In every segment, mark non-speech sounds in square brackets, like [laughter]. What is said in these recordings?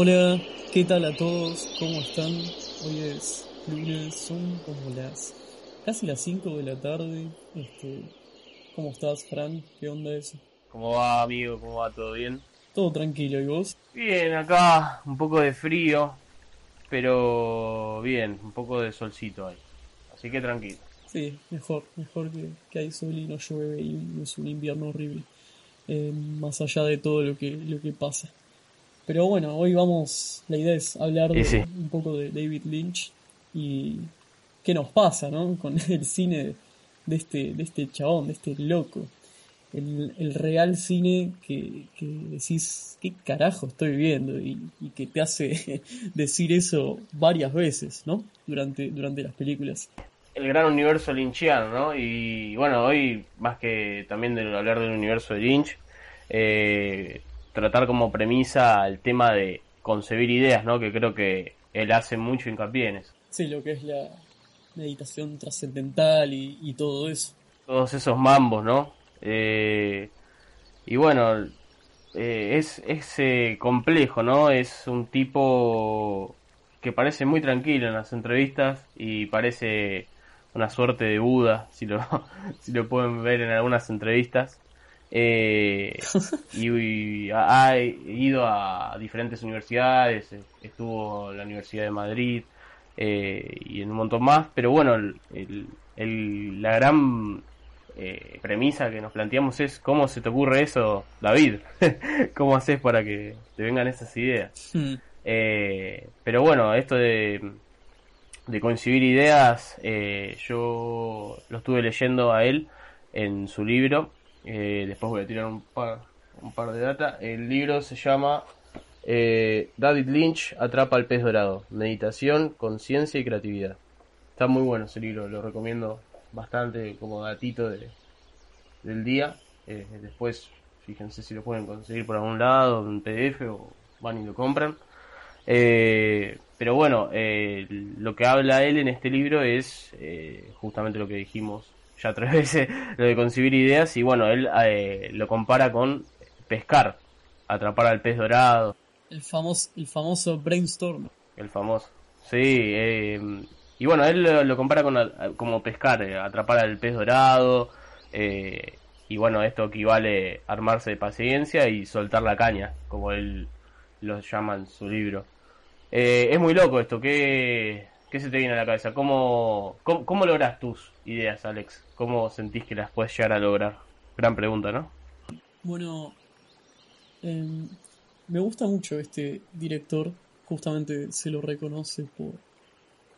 Hola, ¿qué tal a todos? ¿Cómo están? Hoy es lunes, son como las casi las 5 de la tarde. Este, ¿Cómo estás, Fran? ¿Qué onda eso? ¿Cómo va, amigo? ¿Cómo va? ¿Todo bien? Todo tranquilo, ¿y vos? Bien, acá un poco de frío, pero bien, un poco de solcito ahí. Así que tranquilo. Sí, mejor, mejor que, que hay sol y no llueve y es un invierno horrible. Eh, más allá de todo lo que, lo que pasa. Pero bueno, hoy vamos, la idea es hablar de, sí. un poco de David Lynch y qué nos pasa, ¿no? [laughs] Con el cine de este, de este chabón, de este loco. El, el real cine que, que decís, ¿qué carajo estoy viendo? Y, y que te hace [laughs] decir eso varias veces, ¿no? Durante, durante las películas. El gran universo lynchiano, ¿no? Y bueno, hoy, más que también de hablar del universo de Lynch, eh, tratar como premisa el tema de concebir ideas, ¿no? Que creo que él hace mucho hincapié en eso. Sí, lo que es la meditación trascendental y, y todo eso. Todos esos mambos, ¿no? Eh, y bueno, eh, es, es eh, complejo, ¿no? Es un tipo que parece muy tranquilo en las entrevistas y parece una suerte de Buda, si lo, [laughs] si lo pueden ver en algunas entrevistas. Eh, [laughs] y, y ha, ha ido a diferentes universidades, eh, estuvo en la Universidad de Madrid eh, y en un montón más, pero bueno, el, el- el- la gran eh, premisa que nos planteamos es cómo se te ocurre eso, David, [laughs] cómo haces para que te vengan esas ideas. Hmm. Eh, pero bueno, esto de, de concebir ideas, eh, yo lo estuve leyendo a él en su libro. Eh, después voy a tirar un par, un par de data. El libro se llama eh, David Lynch atrapa al pez dorado. Meditación, conciencia y creatividad. Está muy bueno ese libro, lo recomiendo bastante como datito de, del día. Eh, después, fíjense si lo pueden conseguir por algún lado, en PDF o van y lo compran. Pero bueno, lo que habla él en este libro es justamente lo que dijimos ya tres [laughs] veces, lo de concebir ideas y bueno, él eh, lo compara con pescar, atrapar al pez dorado, El famoso, el famoso brainstorm. el famoso. Sí, eh, y bueno, él lo, lo compara con a- como pescar, eh, atrapar al pez dorado, eh, y bueno, esto equivale a armarse de paciencia y soltar la caña, como él lo llama en su libro. Eh, es muy loco esto, ¿qué, qué se te viene a la cabeza? ¿Cómo, cómo, cómo logras tus ideas, Alex? ¿Cómo sentís que las puedes llegar a lograr? Gran pregunta, ¿no? Bueno, em, me gusta mucho este director. Justamente se lo reconoce por,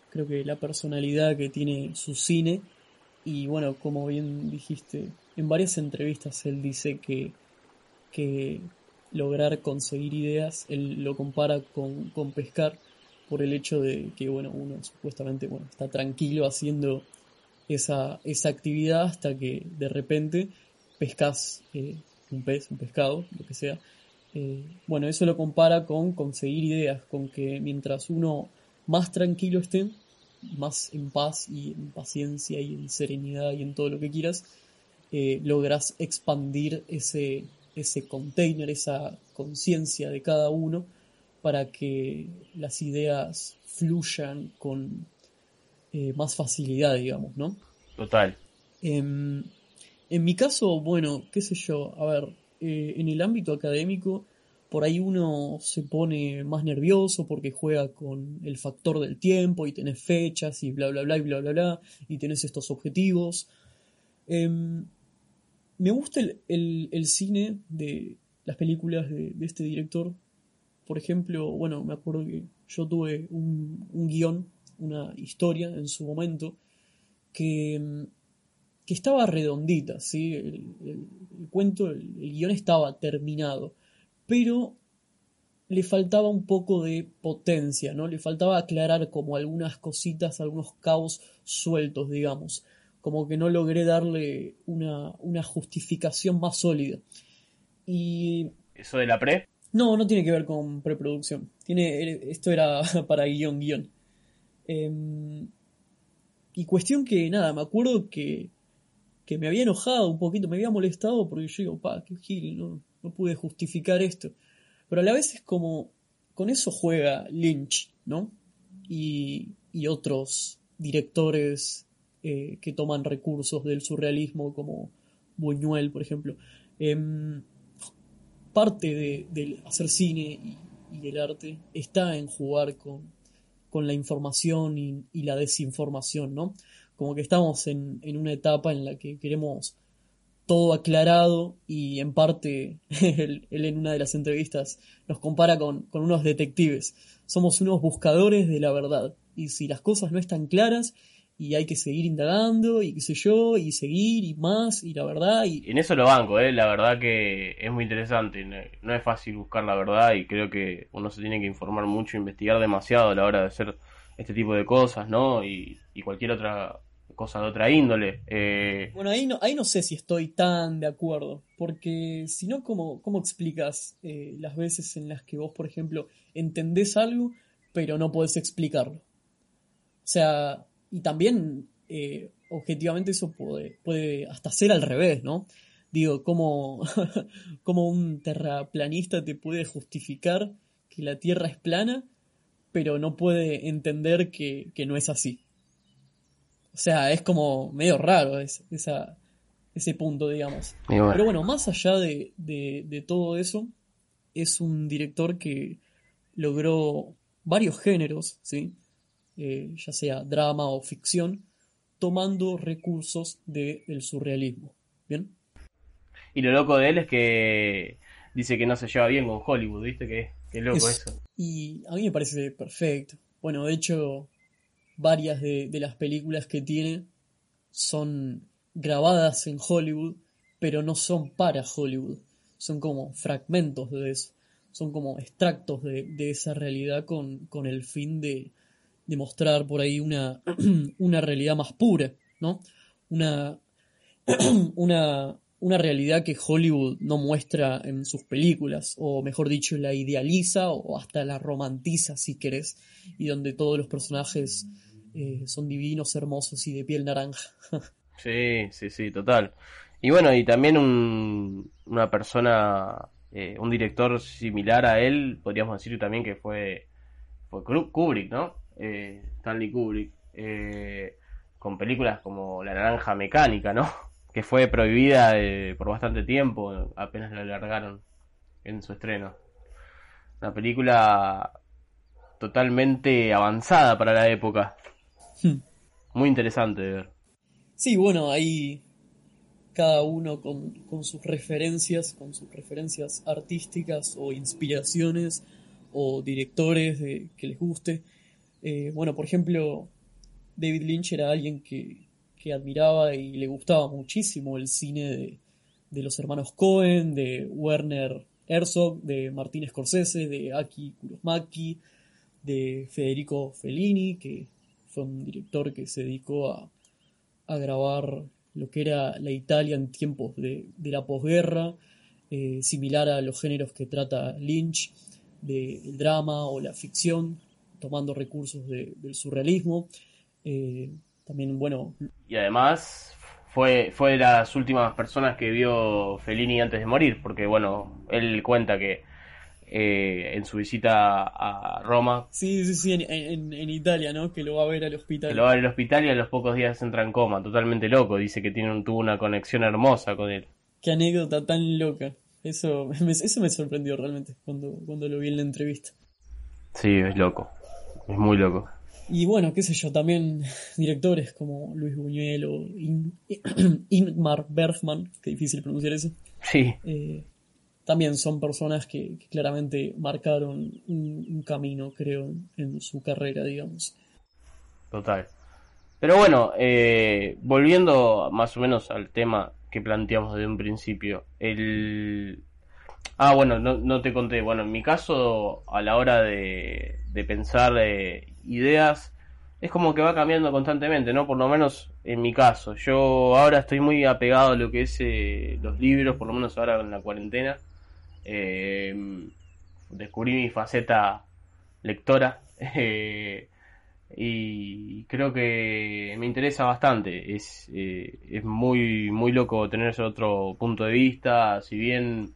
creo que la personalidad que tiene su cine. Y bueno, como bien dijiste, en varias entrevistas él dice que, que lograr conseguir ideas, él lo compara con, con pescar por el hecho de que, bueno, uno supuestamente, bueno, está tranquilo haciendo esa, esa actividad hasta que de repente pescas eh, un pez, un pescado, lo que sea. Eh, bueno, eso lo compara con conseguir ideas, con que mientras uno más tranquilo esté, más en paz y en paciencia y en serenidad y en todo lo que quieras, eh, logras expandir ese, ese container, esa conciencia de cada uno para que las ideas fluyan con eh, más facilidad, digamos, ¿no? Total. Em, en mi caso, bueno, qué sé yo, a ver, eh, en el ámbito académico, por ahí uno se pone más nervioso porque juega con el factor del tiempo y tenés fechas y bla, bla, bla, y bla, bla, bla, y tenés estos objetivos. Em, me gusta el, el- el cine de las películas de, de este director. Por ejemplo, bueno, me acuerdo que yo tuve un, un guion, una historia en su momento, que, em, que estaba redondita, ¿sí? El, el- el cuento, el, el guion estaba terminado, pero le faltaba un poco de potencia, ¿no? Le faltaba aclarar como algunas cositas, algunos cabos sueltos, digamos. Como que no logré darle una, una justificación más sólida. Y ¿Eso de la pre? no, no tiene que ver con preproducción. Tiene, esto era [laughs] para guion, guion. Em, y cuestión que, nada, me acuerdo que, que me había enojado un poquito, me había molestado porque yo digo, pa, qué gil, no, no pude justificar esto. Pero a la vez es como, con eso juega Lynch, ¿no? Y, y otros directores eh, que toman recursos del surrealismo, como Buñuel, por ejemplo. Em, parte de, hacer cine y, el arte está en jugar con, con la información y, la desinformación, ¿no? Como que estamos en, en, una etapa en la que queremos todo aclarado y en parte [laughs] él, en una de las entrevistas nos compara con unos detectives. Somos unos buscadores de la verdad y si las cosas no están claras y hay que seguir indagando y qué sé yo, y seguir y más, y la verdad. Y... En eso lo banco, ¿eh? la verdad que es muy interesante, no es fácil buscar la verdad y creo que uno se tiene que informar mucho, investigar demasiado a la hora de hacer este tipo de cosas, ¿no? Y, cualquier otra cosa de otra índole. Eh... Bueno, ahí no, ahí no sé si estoy tan de acuerdo, porque si no, ¿cómo, cómo explicas eh, las veces en las que vos, por ejemplo, entendés algo, pero no podés explicarlo? O sea, y también, eh, objetivamente, eso puede, puede hasta ser al revés, ¿no? Digo, como, [laughs] como un terraplanista te puede justificar que la Tierra es plana, pero no puede entender que, no es así. O sea, es como medio raro esa, ese punto, digamos. Pero bueno, más allá de, de, todo eso, es un director que logró varios géneros, ¿sí? Eh, ya sea drama o ficción, tomando recursos del surrealismo. ¿Bien? Y lo loco de él es que dice que no se lleva bien con Hollywood, ¿viste? Que, que loco eso. Y a mí me parece perfecto. Bueno, de hecho, varias de, las películas que tiene son grabadas en Hollywood, pero no son para Hollywood. Son como fragmentos de eso. Son como extractos de, esa realidad con, con el fin de, demostrar por ahí una, [clears throat] una realidad más pura, ¿no? Una, [clears throat] una, una realidad que Hollywood no muestra en sus películas, o mejor dicho, la idealiza o hasta la romantiza, si querés, y donde todos los personajes eh, son divinos, hermosos y de piel naranja. [laughs] sí, sí, sí, total. Y bueno, y también un, una persona, eh, un director similar a él, podríamos decir también que fue, fue Kubrick, ¿no? Eh, Stanley Kubrick, eh, con películas como La Naranja Mecánica, ¿no? [laughs] Que fue prohibida eh, por bastante tiempo, apenas la alargaron en su estreno. Una película totalmente avanzada para la época. Hmm. Muy interesante de ver. Sí, bueno, ahí cada uno con, con, sus referencias, con sus referencias artísticas o inspiraciones o directores de, que les guste. Eh, bueno, por ejemplo, David Lynch era alguien que, admiraba y le gustaba muchísimo el cine de, los hermanos Cohen, de Werner Herzog, de Martin Scorsese, de Aki Kurosmaki, de Federico Fellini, que fue un director que se dedicó a, grabar lo que era la Italia en tiempos de, la posguerra, eh, similar a los géneros que trata Lynch, del drama o la ficción, tomando recursos del surrealismo. Eh, también, bueno. Y además fue, fue de las últimas personas que vio Fellini antes de morir, porque, bueno, él cuenta que eh, en su visita a Roma. Sí, sí, sí, en, Italia, ¿no? Que lo va a ver al hospital. Que lo va a ver al hospital y a los pocos días entra en coma, totalmente loco. Dice que tiene tuvo una conexión hermosa con él. Qué anécdota tan loca. Eso, [laughs] eso me sorprendió realmente cuando, cuando lo vi en la entrevista. Sí, es loco. Es muy loco. Y bueno, qué sé yo, también [laughs] directores como Luis Buñuel o [clears throat] Ingmar Bergman, qué difícil pronunciar eso. Sí. Eh, también son personas que, claramente marcaron un, camino, creo, en, su carrera, digamos. Total. Pero bueno, eh, volviendo más o menos al tema que planteamos desde un principio, el, Ah, bueno, no, te conté. Bueno, en mi caso, a la hora de, de pensar eh, ideas, es como que va cambiando constantemente, ¿no? Por lo menos en mi caso. Yo ahora estoy muy apegado a lo que es eh, los libros, por lo menos ahora en la cuarentena. Eh, descubrí mi faceta lectora [laughs] y creo que me interesa bastante. Es, es muy, muy loco tener ese otro punto de vista, si bien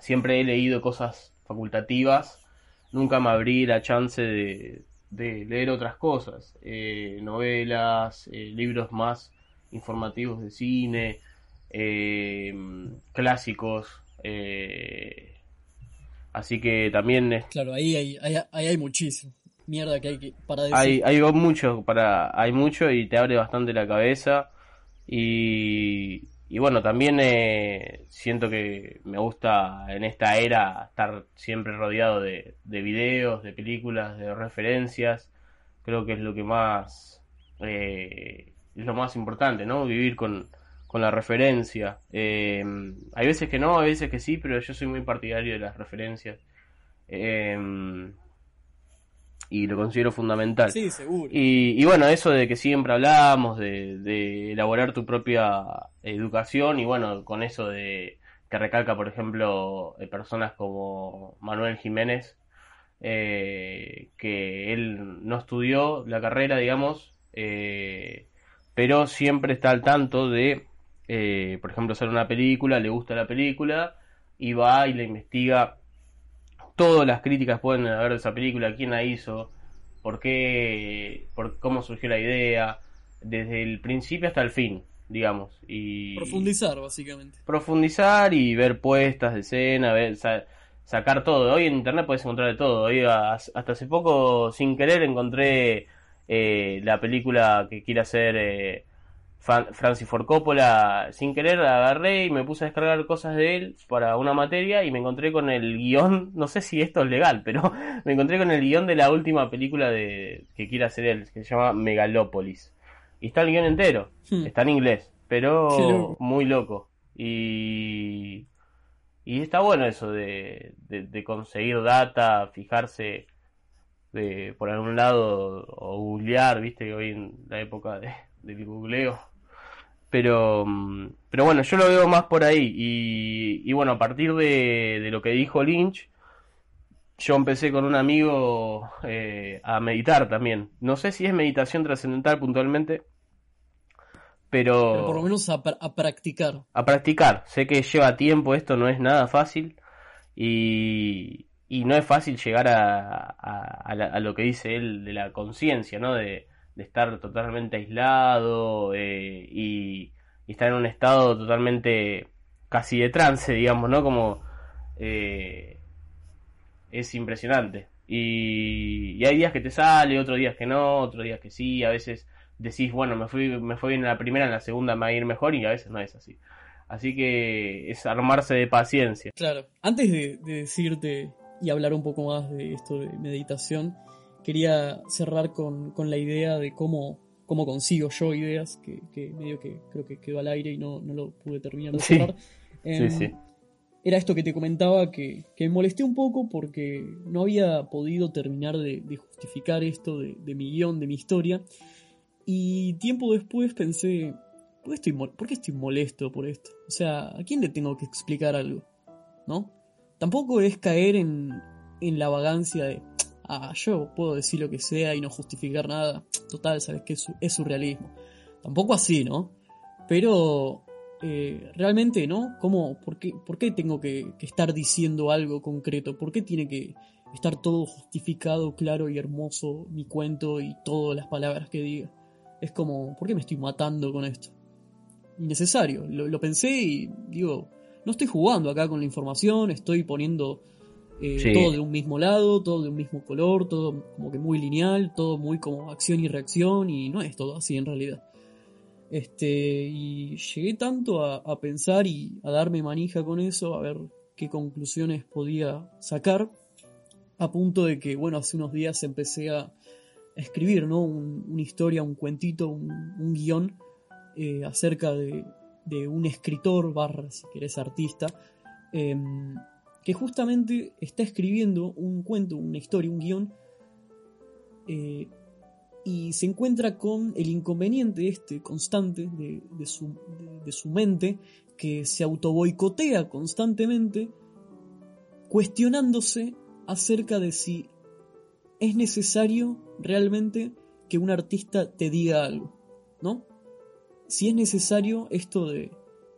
siempre he leído cosas facultativas, nunca me abrí la chance de, de leer otras cosas, eh, novelas, eh, libros más informativos de cine, eh, clásicos. así que también... Es, claro, ahí hay, ahí, hay muchísimo. Mierda que hay que, para decir. Hay, hay mucho, para, hay mucho y te abre bastante la cabeza. Y, y bueno, también eh, siento que me gusta en esta era estar siempre rodeado de, de videos, de películas, de referencias. Creo que es lo que más eh, es lo más importante, ¿no? Vivir con, con la referencia. Eh, hay veces que no, hay veces que sí, pero yo soy muy partidario de las referencias. Eh, y lo considero fundamental. Sí, seguro. Y, bueno, eso de que siempre hablamos, de, elaborar tu propia educación y bueno, con eso de que recalca, por ejemplo, eh, personas como Manuel Jiménez, eh, que él no estudió la carrera, digamos, eh, pero siempre está al tanto de, por ejemplo, hacer una película, le gusta la película y va y la investiga todas las críticas pueden haber de esa película, quién la hizo, por qué, por cómo surgió la idea, desde el principio hasta el fin, digamos. Y profundizar, básicamente. Profundizar y ver puestas de escena, ver, sacar todo. Hoy en internet puedes encontrar de todo. Hoy hasta hace poco, sin querer, encontré eh, la película que quiere hacer eh, Francis Ford Coppola, sin querer agarré y me puse a descargar cosas de él para una materia y me encontré con el guion, no sé si esto es legal, pero [laughs] me encontré con el guion de la última película de que quiere hacer él, que se llama Megalópolis. Y está el guion entero, hmm. está en inglés, pero muy loco. Y, y está bueno eso de, de, conseguir data, fijarse de, por algún lado o googlear, viste que hoy en la época de, del googleo pero, mm, pero bueno, yo lo veo más por ahí. Y, bueno, a partir de, lo que dijo Lynch, yo empecé con un amigo eh, a meditar también. No sé si es meditación trascendental puntualmente, pero... pero por lo menos a, practicar. A practicar. Sé que lleva tiempo, esto no es nada fácil. Y, y no es fácil llegar a, a, lo que dice él de la conciencia, ¿no? De, de estar totalmente aislado eh, y, estar en un estado totalmente casi de trance, digamos, ¿no? Como eh, es impresionante. Y, hay días que te sale, otros días que no, otros días que sí, a veces decís, bueno, me fui, me fue bien en la primera, en la segunda me va a ir mejor y a veces no es así. Así que es armarse de paciencia. Claro, antes de decirte y hablar un poco más de esto de meditación, quería cerrar con, la idea de cómo, cómo consigo yo ideas, que, medio que creo que quedó al aire y no, lo pude terminar de cerrar. Em, era esto que te comentaba que, me molesté un poco porque no había podido terminar de, justificar esto de, mi guion, de mi historia. Y tiempo después pensé, ¿por qué, estoy, ¿por qué estoy molesto por esto? O sea, ¿a quién le tengo que explicar algo? ¿No? Tampoco es caer en, en la vagancia de, ah, yo puedo decir lo que sea y no justificar nada. Total, sabes que es, surrealismo. Tampoco así, ¿no? Pero eh, realmente, ¿no? ¿Cómo, por, qué, ¿Por qué tengo que, estar diciendo algo concreto? ¿Por qué tiene que estar todo justificado, claro y hermoso mi cuento y todas las palabras que diga? Es como, ¿por qué me estoy matando con esto? Innecesario. lo pensé y digo, no estoy jugando acá con la información, estoy poniendo eh, todo de un mismo lado, todo de un mismo color, todo como que muy lineal, todo muy como acción y reacción, y no es todo así en realidad. Este, y llegué tanto a, pensar y a darme manija con eso, a ver qué conclusiones podía sacar, a punto de que, bueno, hace unos días empecé a, escribir, ¿no? una historia, un cuentito, un, guion eh, acerca de, de, un escritor, barra, si querés, artista, em, que justamente está escribiendo un cuento, una historia, un guion, eh, y se encuentra con el inconveniente este constante de, su, de, su, mente, que se autoboicotea constantemente, cuestionándose acerca de si es necesario realmente que un artista te diga algo, ¿no? Si es necesario esto de,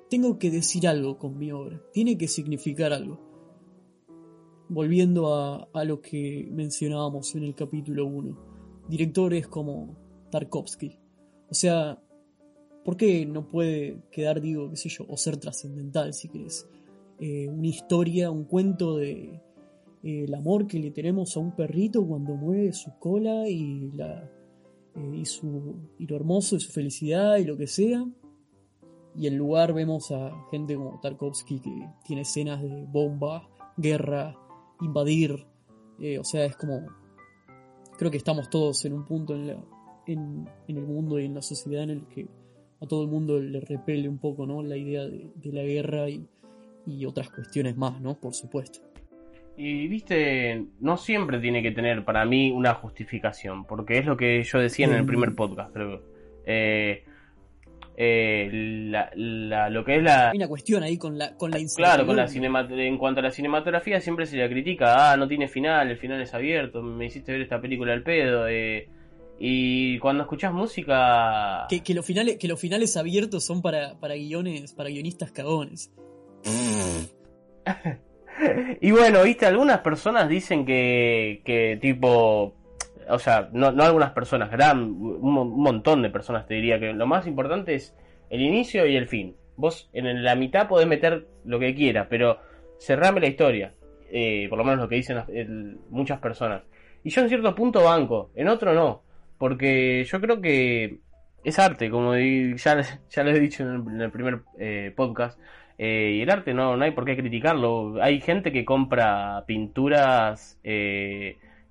tengo que decir algo con mi obra, tiene que significar algo. Volviendo a, a lo que mencionábamos en el capítulo 1, directores como Tarkovsky. O sea, ¿por qué no puede quedar, digo, qué sé yo, o ser trascendental si querés? Eh, una historia, un cuento de eh, el amor que le tenemos a un perrito cuando mueve su cola y, la, eh, y, su, y lo hermoso de su felicidad y lo que sea. Y en lugar vemos a gente como Tarkovsky que tiene escenas de bomba, guerra, invadir. o sea, es como... Creo que estamos todos en un punto en, la, en, en, el mundo y en la sociedad en el que a todo el mundo le repele un poco, ¿no? La idea de, de la guerra y, y otras cuestiones más, ¿no? Por supuesto. Y viste, no siempre tiene que tener para mí una justificación, porque es lo que yo decía en el primer podcast, creo. Eh, eh, la, la, lo que es la... Hay una cuestión ahí con la, con la Claro, con la en cuanto a la cinematografía siempre se le critica, ah, no tiene final, el final es abierto, me hiciste ver esta película al pedo, eh, y cuando escuchás música... Que, que, los finales, que los finales abiertos son para, para guiones, para guionistas cagones. [laughs] y bueno, viste, algunas personas dicen que, que tipo, o sea, no, no algunas personas, gran, un, montón de personas te diría que lo más importante es el inicio y el fin. Vos en la mitad podés meter lo que quieras, pero cerrame la historia. Eh, por lo menos lo que dicen muchas personas. Y yo en cierto punto banco, en otro no. Porque yo creo que es arte, como ya, [laughs] ya he dicho en el, primer eh, podcast. Eh, y el arte no, no hay por qué criticarlo. Hay gente que compra pinturas,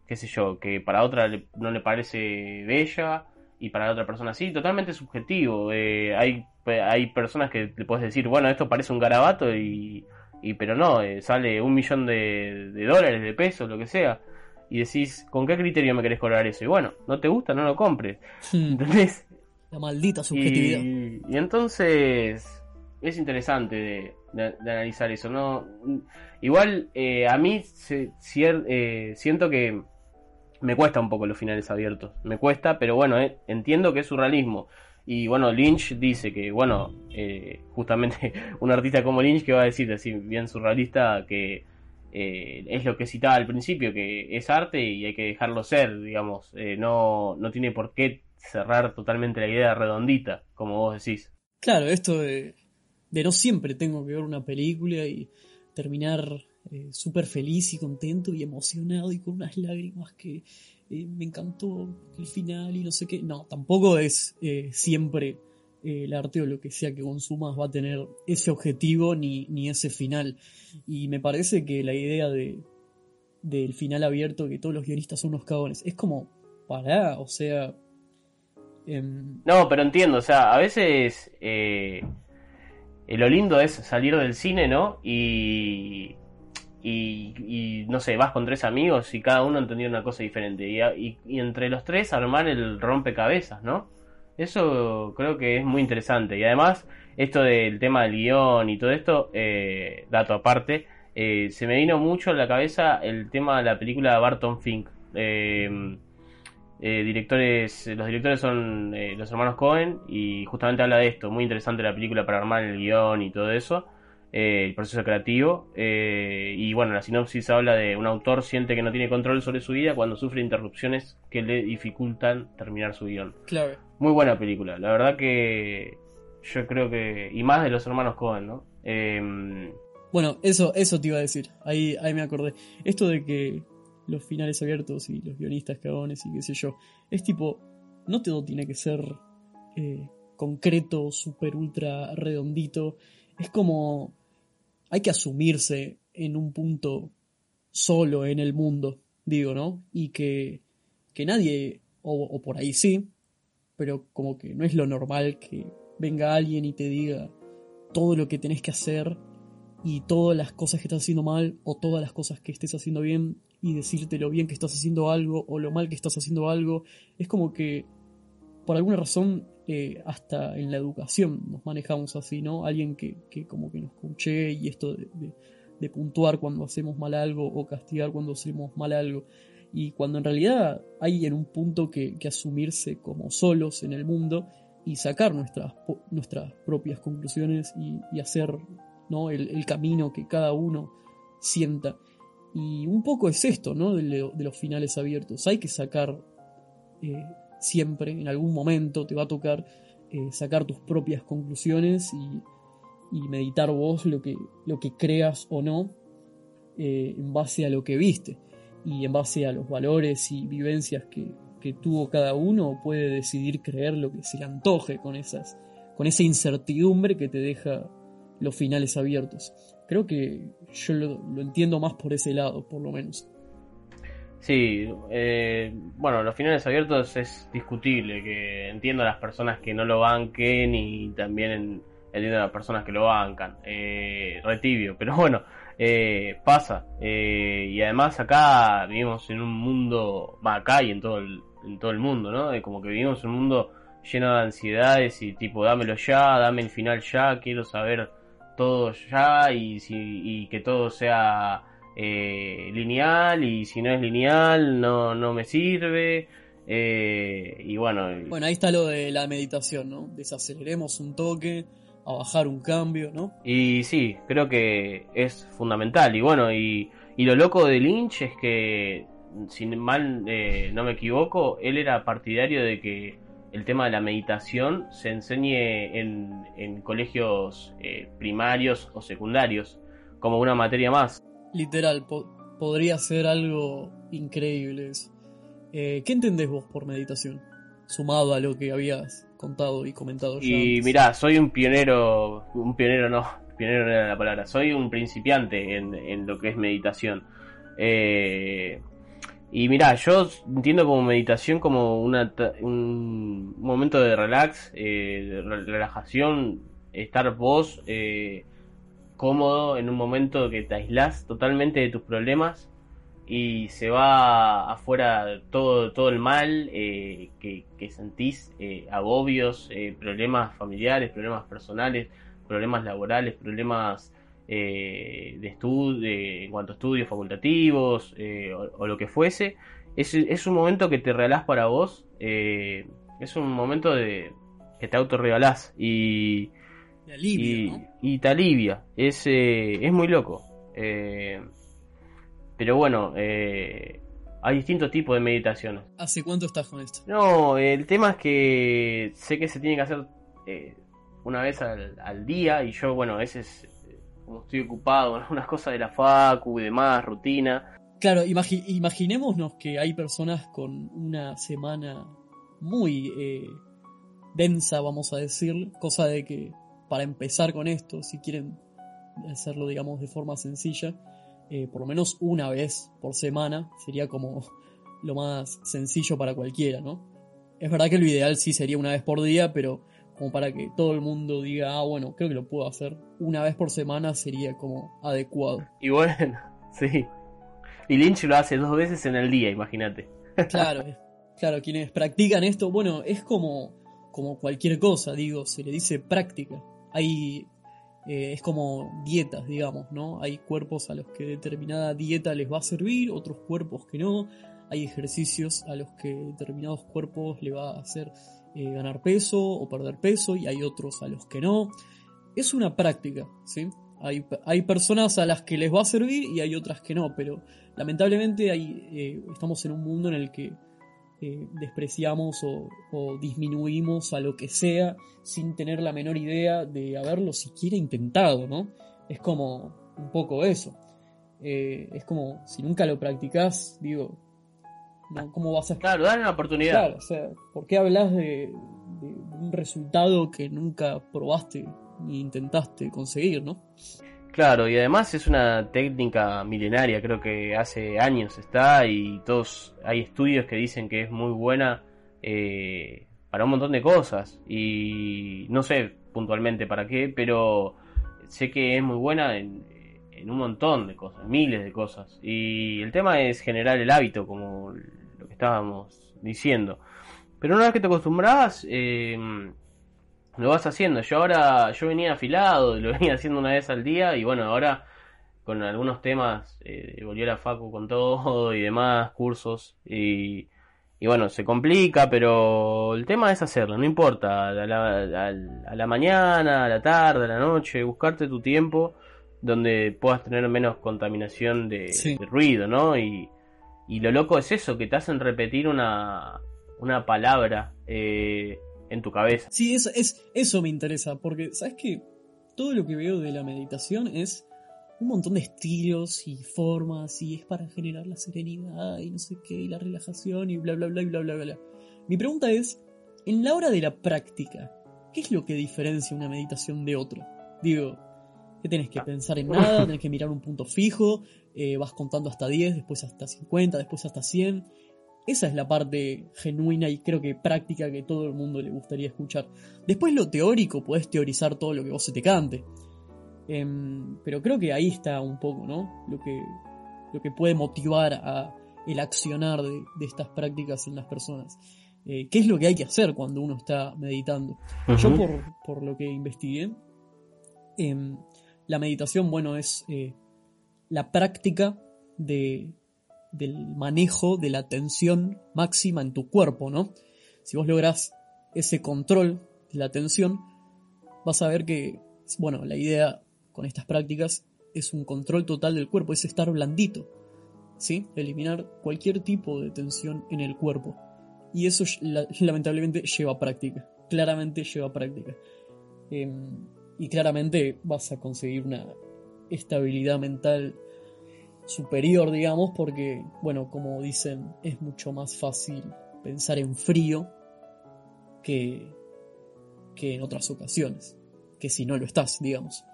qué sé yo, que para otra no le parece bella y para otra persona sí, totalmente subjetivo. Eh, hay, hay personas que le puedes decir, bueno, esto parece un garabato y, y pero no, sale un millón de, de, dólares, de pesos, lo que sea. Y decís, ¿con qué criterio me querés cobrar eso? Y bueno, no te gusta, no lo compres. Hmm. ¿Entendés? La maldita subjetividad. y entonces es interesante de, analizar eso. no Igual eh, a mí eh, siento que me cuesta un poco los finales abiertos. Me cuesta, pero bueno, eh, entiendo que es surrealismo. Y bueno, Lynch dice que, bueno, justamente [laughs] un artista como Lynch que va a decir, así bien surrealista, que es lo que citaba al principio, que es arte y hay que dejarlo ser, digamos. no, no tiene por qué cerrar totalmente la idea redondita, como vos decís. Claro, esto de de no siempre tengo que ver una película y terminar eh, súper feliz y contento y emocionado y con unas lágrimas que eh, me encantó el final y no sé qué. No, tampoco es eh, siempre el arte o lo que sea que consumas va a tener ese objetivo ni, ni ese final. Y me parece que la idea de del final abierto, que todos los guionistas son unos cagones, es como, para, o sea... Em, no, pero entiendo, o sea, a veces eh, lo lindo es salir del cine, ¿no? Y, y, no sé, vas con tres amigos y cada uno entendía una cosa diferente. Y, y, entre los tres armar el rompecabezas, ¿no? Eso creo que es muy interesante. Y además, esto del tema del guion y todo esto, eh, dato aparte, eh, se me vino mucho a la cabeza el tema de la película de Barton Fink. Eh, eh, directores, los directores son los hermanos Cohen y justamente habla de esto, muy interesante la película para armar el guion y todo eso, eh, el proceso creativo y bueno, la sinopsis habla de un autor siente que no tiene control sobre su vida cuando sufre interrupciones que le dificultan terminar su guion. Claro. Muy buena película, la verdad que yo creo que, y más de los hermanos Cohen, ¿no? Em, bueno, eso, eso te iba a decir, ahí, ahí me acordé. Esto de que los finales abiertos y los guionistas cagones y qué sé yo. Es tipo, no todo tiene que ser eh, concreto, super ultra redondito. Es como, hay que asumirse en un punto solo en el mundo, digo, ¿no? Y que, que nadie, o, o por ahí sí, pero como que no es lo normal que venga alguien y te diga todo lo que tenés que hacer y todas las cosas que estás haciendo mal o todas las cosas que estés haciendo bien y decirte lo bien que estás haciendo algo o lo mal que estás haciendo algo. Es como que, por alguna razón, eh, hasta en la educación nos manejamos así, ¿no? Alguien que, que como que nos escuche y esto de, de, puntuar cuando hacemos mal algo o castigar cuando hacemos mal algo. Y cuando en realidad hay en un punto que, asumirse como solos en el mundo y sacar nuestras, nuestras propias conclusiones y, hacer ¿no? el, el camino que cada uno sienta. Y un poco es esto, ¿no? De, los finales abiertos. Hay que sacar eh, siempre, en algún momento te va a tocar eh, sacar tus propias conclusiones y, meditar vos lo que, lo que creas o no eh, en base a lo que viste y en base a los valores y vivencias que, que tuvo cada uno puede decidir creer lo que se le antoje con esas con esa incertidumbre que te deja los finales abiertos. Creo que yo lo, entiendo más por ese lado, por lo menos. Sí, eh, bueno, los finales abiertos es discutible, que entiendo a las personas que no lo banquen y también entiendo a las personas que lo bancan. Eh, retibio, pero [laughs] bueno, eh, pasa. Eh, y además acá vivimos en un mundo, va acá y en todo el, en todo el mundo, ¿no? Como que vivimos en un mundo lleno de ansiedades y tipo, dámelo ya, dame el final ya, quiero saber todo ya y, si, y que todo sea eh, lineal y si no es lineal no, no me sirve. Eh, y bueno. Bueno, ahí está lo de la meditación, ¿no? Desaceleremos un toque, a bajar un cambio, ¿no? Y sí, creo que es fundamental. Y bueno, y, y lo loco de Lynch es que, si mal eh, no me equivoco, él era partidario de que el tema de la meditación se enseñe en, colegios eh, primarios o secundarios, como una materia más. Literal, podría ser algo increíble eso. Eh, ¿Qué entendés vos por meditación? Sumado a lo que habías contado y comentado ya. Y mirá, soy un pionero, un pionero no, pionero no era la palabra, soy un principiante en, en lo que es meditación. Eh, y mira, yo entiendo como meditación como una, un momento de relax, eh, de relajación, estar vos eh, cómodo en un momento que te aislás totalmente de tus problemas y se va afuera todo, todo el mal eh, que, que, sentís, agobios, problemas familiares, problemas personales, problemas laborales, problemas eh, de estudio, en cuanto a estudios facultativos eh, o, lo que fuese, es, es, un momento que te regalás para vos, eh, es un momento de que te autorregalás y, y, te alivia, es, es muy loco. pero bueno, hay distintos tipos de meditaciones. ¿Hace cuánto estás con esto? No, el tema es que sé que se tiene que hacer una vez al, al día y yo, bueno, ese es como estoy ocupado en algunas cosas de la facu y demás, rutina. Claro, imaginémonos que hay personas con una semana muy eh, densa, vamos a decir, cosa de que para empezar con esto, si quieren hacerlo, digamos, de forma sencilla, eh, por lo menos una vez por semana sería como lo más sencillo para cualquiera, ¿no? Es verdad que lo ideal sí sería una vez por día, pero como para que todo el mundo diga, ah, bueno, creo que lo puedo hacer una vez por semana sería como adecuado. Y bueno, [laughs] sí. Y Lynch lo hace dos veces en el día, imagínate. [laughs] Claro, claro, quienes practican esto, bueno, es como, como cualquier cosa, digo, se le dice práctica. Hay, eh, es como dietas, digamos, ¿no? Hay cuerpos a los que determinada dieta les va a servir, otros cuerpos que no. Hay ejercicios a los que determinados cuerpos le va a hacer eh, ganar peso o perder peso y hay otros a los que no. Es una práctica, ¿sí? Hay, hay personas a las que les va a servir y hay otras que no, pero lamentablemente hay, eh, estamos en un mundo en el que eh, despreciamos o, disminuimos a lo que sea sin tener la menor idea de haberlo siquiera intentado, ¿no? Es como un poco eso. es como si nunca lo practicás, digo, ¿Cómo vas a Claro, dale una oportunidad. Claro, o sea, ¿por qué hablas de, un resultado que nunca probaste ni intentaste conseguir, no? Claro, y además es una técnica milenaria, creo que hace años está y todos hay estudios que dicen que es muy buena eh, para un montón de cosas y no sé puntualmente para qué, pero sé que es muy buena en, un montón de cosas, miles de cosas. Y el tema es generar el hábito, como lo que estábamos diciendo. Pero una vez que te acostumbras, eh, lo vas haciendo. Yo ahora, yo venía afilado, lo [laughs] venía haciendo una vez al día y bueno, ahora con algunos temas, eh, volví a la facu con todo y demás, cursos y, y bueno, se complica, pero el tema es hacerlo, no importa, a la, a la mañana, a la tarde, a la noche, buscarte tu tiempo donde puedas tener menos contaminación de, Sí. de ruido, ¿no? Y, y lo loco es eso, que te hacen repetir una, una palabra eh, en tu cabeza. Sí, es, es, eso me interesa, porque, ¿sabes qué? Todo lo que veo de la meditación es un montón de estilos y formas, y es para generar la serenidad y no sé qué, y la relajación y bla, bla, bla, y bla, bla, bla. Mi pregunta es, en la hora de la práctica, ¿qué es lo que diferencia una meditación de otra? Digo, que tenés que pensar en nada, tenés que mirar un punto fijo, eh, vas contando hasta 10, después hasta 50, después hasta 100. Esa es la parte genuina y creo que práctica que todo el mundo le gustaría escuchar. Después lo teórico, podés teorizar todo lo que vos se te cante. Em, pero creo que ahí está un poco, ¿no? Lo que, lo que puede motivar a el accionar de, de estas prácticas en las personas. Eh, ¿Qué es lo que hay que hacer cuando uno está meditando? Yo por, por lo que investigué, em, la meditación, bueno, es eh, la práctica de, del manejo de la atención máxima en tu cuerpo, ¿no? Si vos lográs ese control de la atención, vas a ver que, bueno, la idea con estas prácticas es un control total del cuerpo, es estar blandito, ¿sí? Eliminar cualquier tipo de tensión en el cuerpo. Y eso la- [laughs] lamentablemente lleva práctica, claramente lleva práctica. Em, y claramente vas a conseguir una estabilidad mental superior, digamos, porque, bueno, como dicen, es mucho más fácil pensar en frío que, que en otras ocasiones, que si no lo estás, digamos.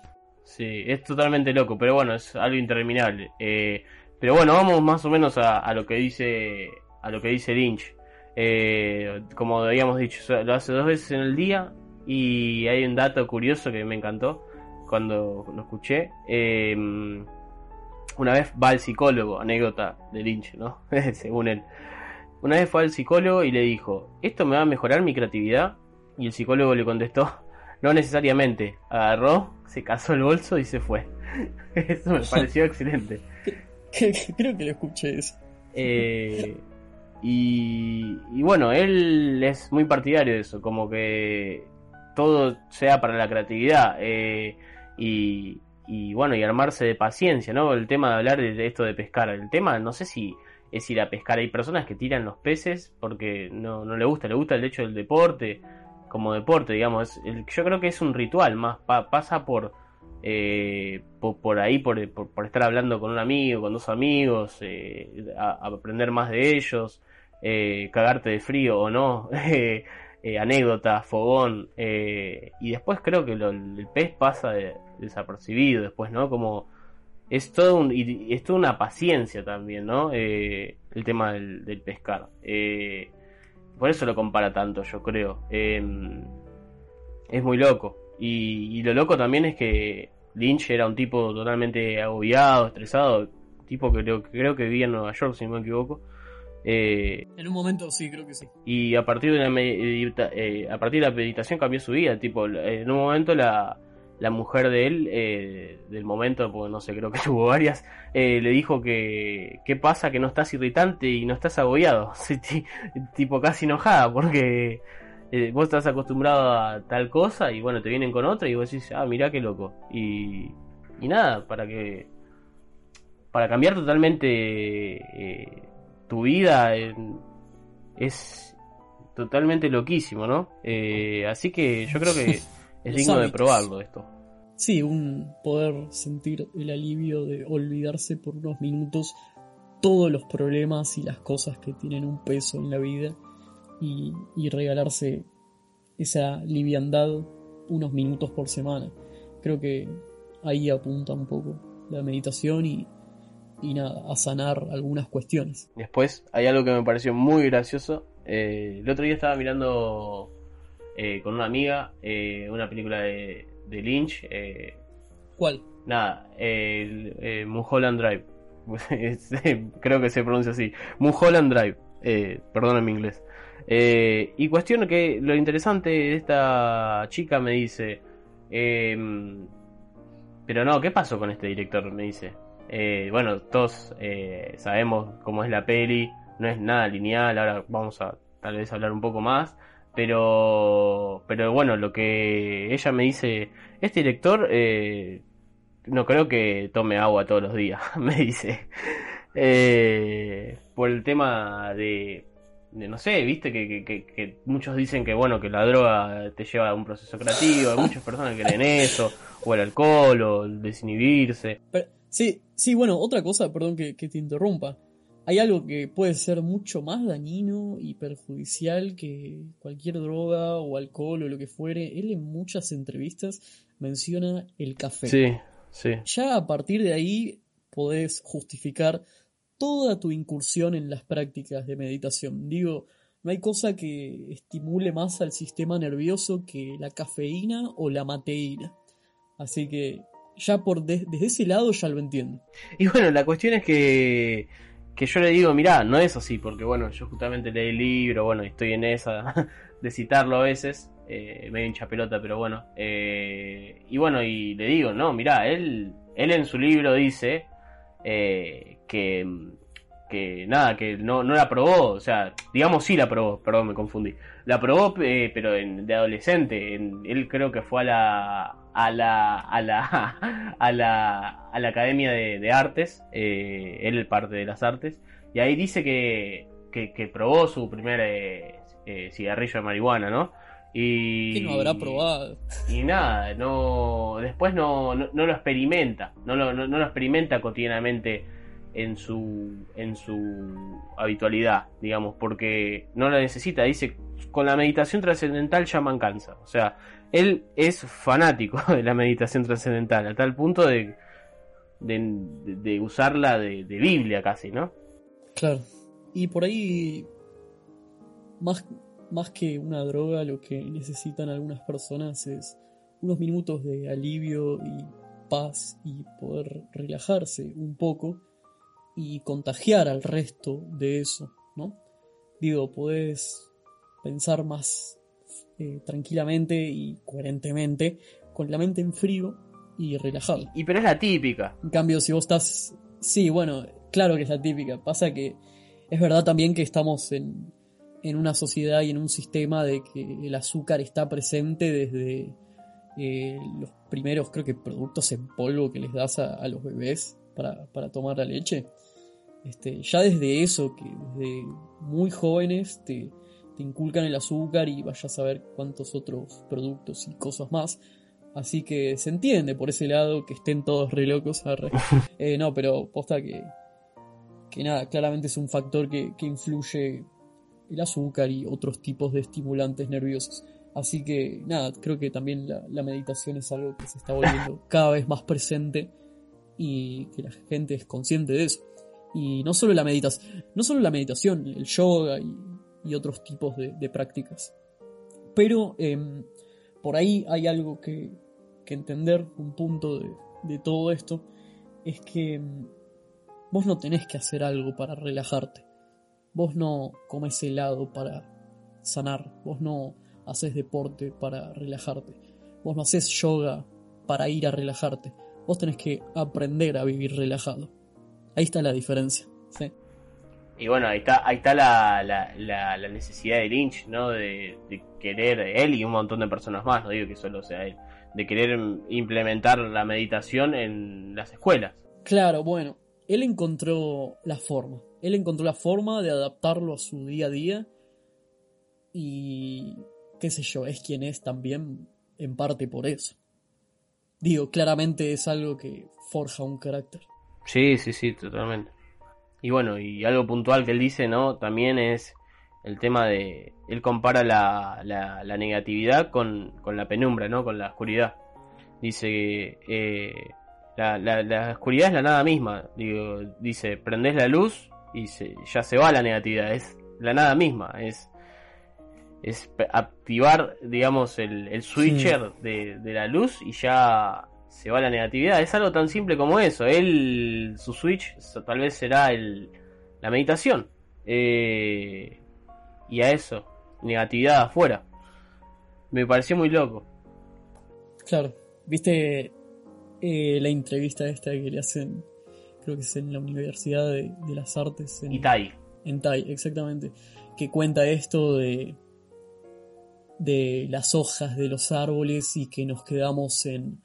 Sí, es totalmente loco, pero bueno, es algo interminable. Eh, pero bueno, vamos más o menos a, a lo que dice a lo que dice Lynch. Eh, como habíamos dicho, lo hace dos veces en el día y hay un dato curioso que me encantó cuando lo escuché. Eh, una vez va al psicólogo, anécdota de Lynch, ¿no? [laughs] Según él. Una vez fue al psicólogo y le dijo, ¿esto me va a mejorar mi creatividad? Y el psicólogo le contestó, [laughs] no necesariamente. Agarró, se casó el bolso y se fue. [laughs] Eso me pareció excelente. Creo que lo escuché eso. Eh, y, y bueno, él es muy partidario de eso, como que todo sea para la creatividad. eh, y, y bueno, y armarse de paciencia, ¿no? El tema de hablar de esto de pescar. El tema, no sé si es ir a pescar. Hay personas que tiran los peces porque no, no le gusta, le gusta el hecho del deporte, como deporte, digamos. El- yo creo que es un ritual más, pa- pasa por, eh, por, por ahí, por, por, estar hablando con un amigo, con dos amigos, eh, aprender más de ellos, eh, cagarte de frío o no, [laughs] eh, anécdotas, fogón, eh, y después creo que lo- el pez pasa de- desapercibido después, ¿no? Como es todo un, y es toda una paciencia también, ¿no? Eh, el tema del, pescar. Eh, por eso lo compara tanto, yo creo. Eh, es muy loco. Y, y lo loco también es que Lynch era un tipo totalmente agobiado, estresado, tipo que creo, creo que vivía en Nueva York, si no me equivoco. Eh, En un momento sí, creo que sí. y a partir de la medita- eh, a partir de la meditación cambió su vida tipo en un momento la, la mujer de él eh, del momento porque no sé creo que [laughs] tuvo varias le dijo que qué pasa que no estás irritante y no estás agobiado. [laughs] Tipo casi enojada porque vos estás acostumbrado a tal cosa y bueno te vienen con otra y vos decís ah mirá qué loco y y nada para que para cambiar totalmente tu vida en- es totalmente loquísimo, ¿no? Eh, así que yo creo que [laughs] es digno de probarlo esto. Sí, un poder sentir el alivio de olvidarse por unos minutos todos los problemas y las cosas que tienen un peso en la vida y, y regalarse esa liviandad unos minutos por semana. Creo que ahí apunta un poco la meditación y, y nada, a sanar algunas cuestiones. Después hay algo que me pareció muy gracioso. Eh, el otro día estaba mirando eh, con una amiga eh, una película de, de Lynch. eh, ¿Cuál? nada, el, eh, Mulholland Drive. [laughs] Creo que se pronuncia así. Mulholland Drive. Eh, perdón mi inglés. Eh, y cuestión que lo interesante de esta chica me dice. em, pero no, ¿qué pasó con este director? Me dice. Eh, bueno, todos eh, sabemos cómo es la peli. No es nada lineal. Ahora vamos a tal vez hablar un poco más. Pero, pero bueno, lo que ella me dice, este director eh, no creo que tome agua todos los días, [laughs] me dice. Eh, por el tema de, no sé, viste que, muchos dicen que bueno que la droga te lleva a un proceso creativo, hay muchas personas que creen eso, o el alcohol, o el desinhibirse. Sí, sí, bueno, otra cosa, perdón que, que te interrumpa. Hay algo que puede ser mucho más dañino y perjudicial que cualquier droga o alcohol o lo que fuere. Él en muchas entrevistas menciona el café. Sí, sí. Ya a partir de ahí podés justificar toda tu incursión en las prácticas de meditación. Digo, no hay cosa que estimule más al sistema nervioso que la cafeína o la mateína. Así que ya por desde ese lado ya lo entiendo. Y bueno, la cuestión es que, que yo le digo, mirá, no es así, porque bueno, yo justamente leí el libro, bueno, estoy en esa [laughs] de citarlo a veces, eh, medio hincha pelota, pero bueno. Eh, y bueno, y le digo, no, mirá, él, él en su libro dice eh, que, que nada, que no, no la probó, o sea, digamos sí la probó, perdón, me confundí. La probó, eh, pero en, de adolescente, él creo que fue a la a la a la [laughs] a la, a la Academia de, Artes, eh, él parte de las artes, y ahí dice que, que, probó su primer eh, cigarrillo de marihuana, ¿no? Y, ¿Qué no habrá probado? Y nada, no después no, no, lo experimenta, no lo, no, lo experimenta cotidianamente en su, en su habitualidad, digamos, porque no la necesita. Dice, con la meditación trascendental ya me cansa. O sea, él es fanático [laughs] de la meditación trascendental, a tal punto de, de, usarla de, de Biblia casi, ¿no? Claro. Y por ahí, más más que una droga, lo que necesitan algunas personas es unos minutos de alivio y paz y poder relajarse un poco y contagiar al resto de eso, ¿no? Digo, puedes pensar más eh, tranquilamente y coherentemente con la mente en frío y relajado. Y pero es la típica. En cambio, si vos estás... Sí, bueno, claro que es la típica. Pasa que es verdad también que estamos en, en una sociedad y en un sistema de que el azúcar está presente desde eh, los primeros, creo que, productos en polvo que les das a, los bebés para, tomar la leche. Este, ya desde eso, que desde muy jóvenes te, inculcan el azúcar y vayas a ver cuántos otros productos y cosas más. Así que se entiende por ese lado que estén todos re locos. [laughs] Eh, no, pero posta que, que nada, claramente es un factor que, que influye el azúcar y otros tipos de estimulantes nerviosos. Así que nada, creo que también la, meditación es algo que se está volviendo [laughs] cada vez más presente y que la gente es consciente de eso. Y no solo la meditación, no solo la meditación, el yoga y, otros tipos de, prácticas. Pero em, por ahí hay algo que, entender, un punto de, de, todo esto, es que em, vos no tenés que hacer algo para relajarte. Vos no comes helado para sanar, vos no haces deporte para relajarte, vos no haces yoga para ir a relajarte, vos tenés que aprender a vivir relajado. Ahí está la diferencia. ¿sí? Y bueno, ahí está, ahí está la, la, la, necesidad de Lynch, ¿no? De, de, querer, él y un montón de personas más, no digo que solo sea él, de querer implementar la meditación en las escuelas. Claro, bueno, él encontró la forma. Él encontró la forma de adaptarlo a su día a día y qué sé yo, es quien es también en parte por eso. Digo, claramente es algo que forja un carácter. Sí, sí, sí, totalmente. Y bueno, y algo puntual que él dice, ¿no? También es el tema de... Él compara la, la, negatividad con, con, la penumbra, ¿no? Con la oscuridad. Dice que eh, la, la, oscuridad es la nada misma. Digo, dice, prendés la luz y ya se va la negatividad, es la nada misma, es, es activar, digamos, el, el switcher de, la luz y ya se va la negatividad. Es algo tan simple como eso. Él, su switch tal vez será el, la meditación. Eh, y a eso, negatividad afuera. Me pareció muy loco. Claro, viste eh, la entrevista esta que le hacen creo que es en la Universidad de, las Artes. En Itai. En Tai, exactamente. Que cuenta esto de, de las hojas de los árboles y que nos quedamos en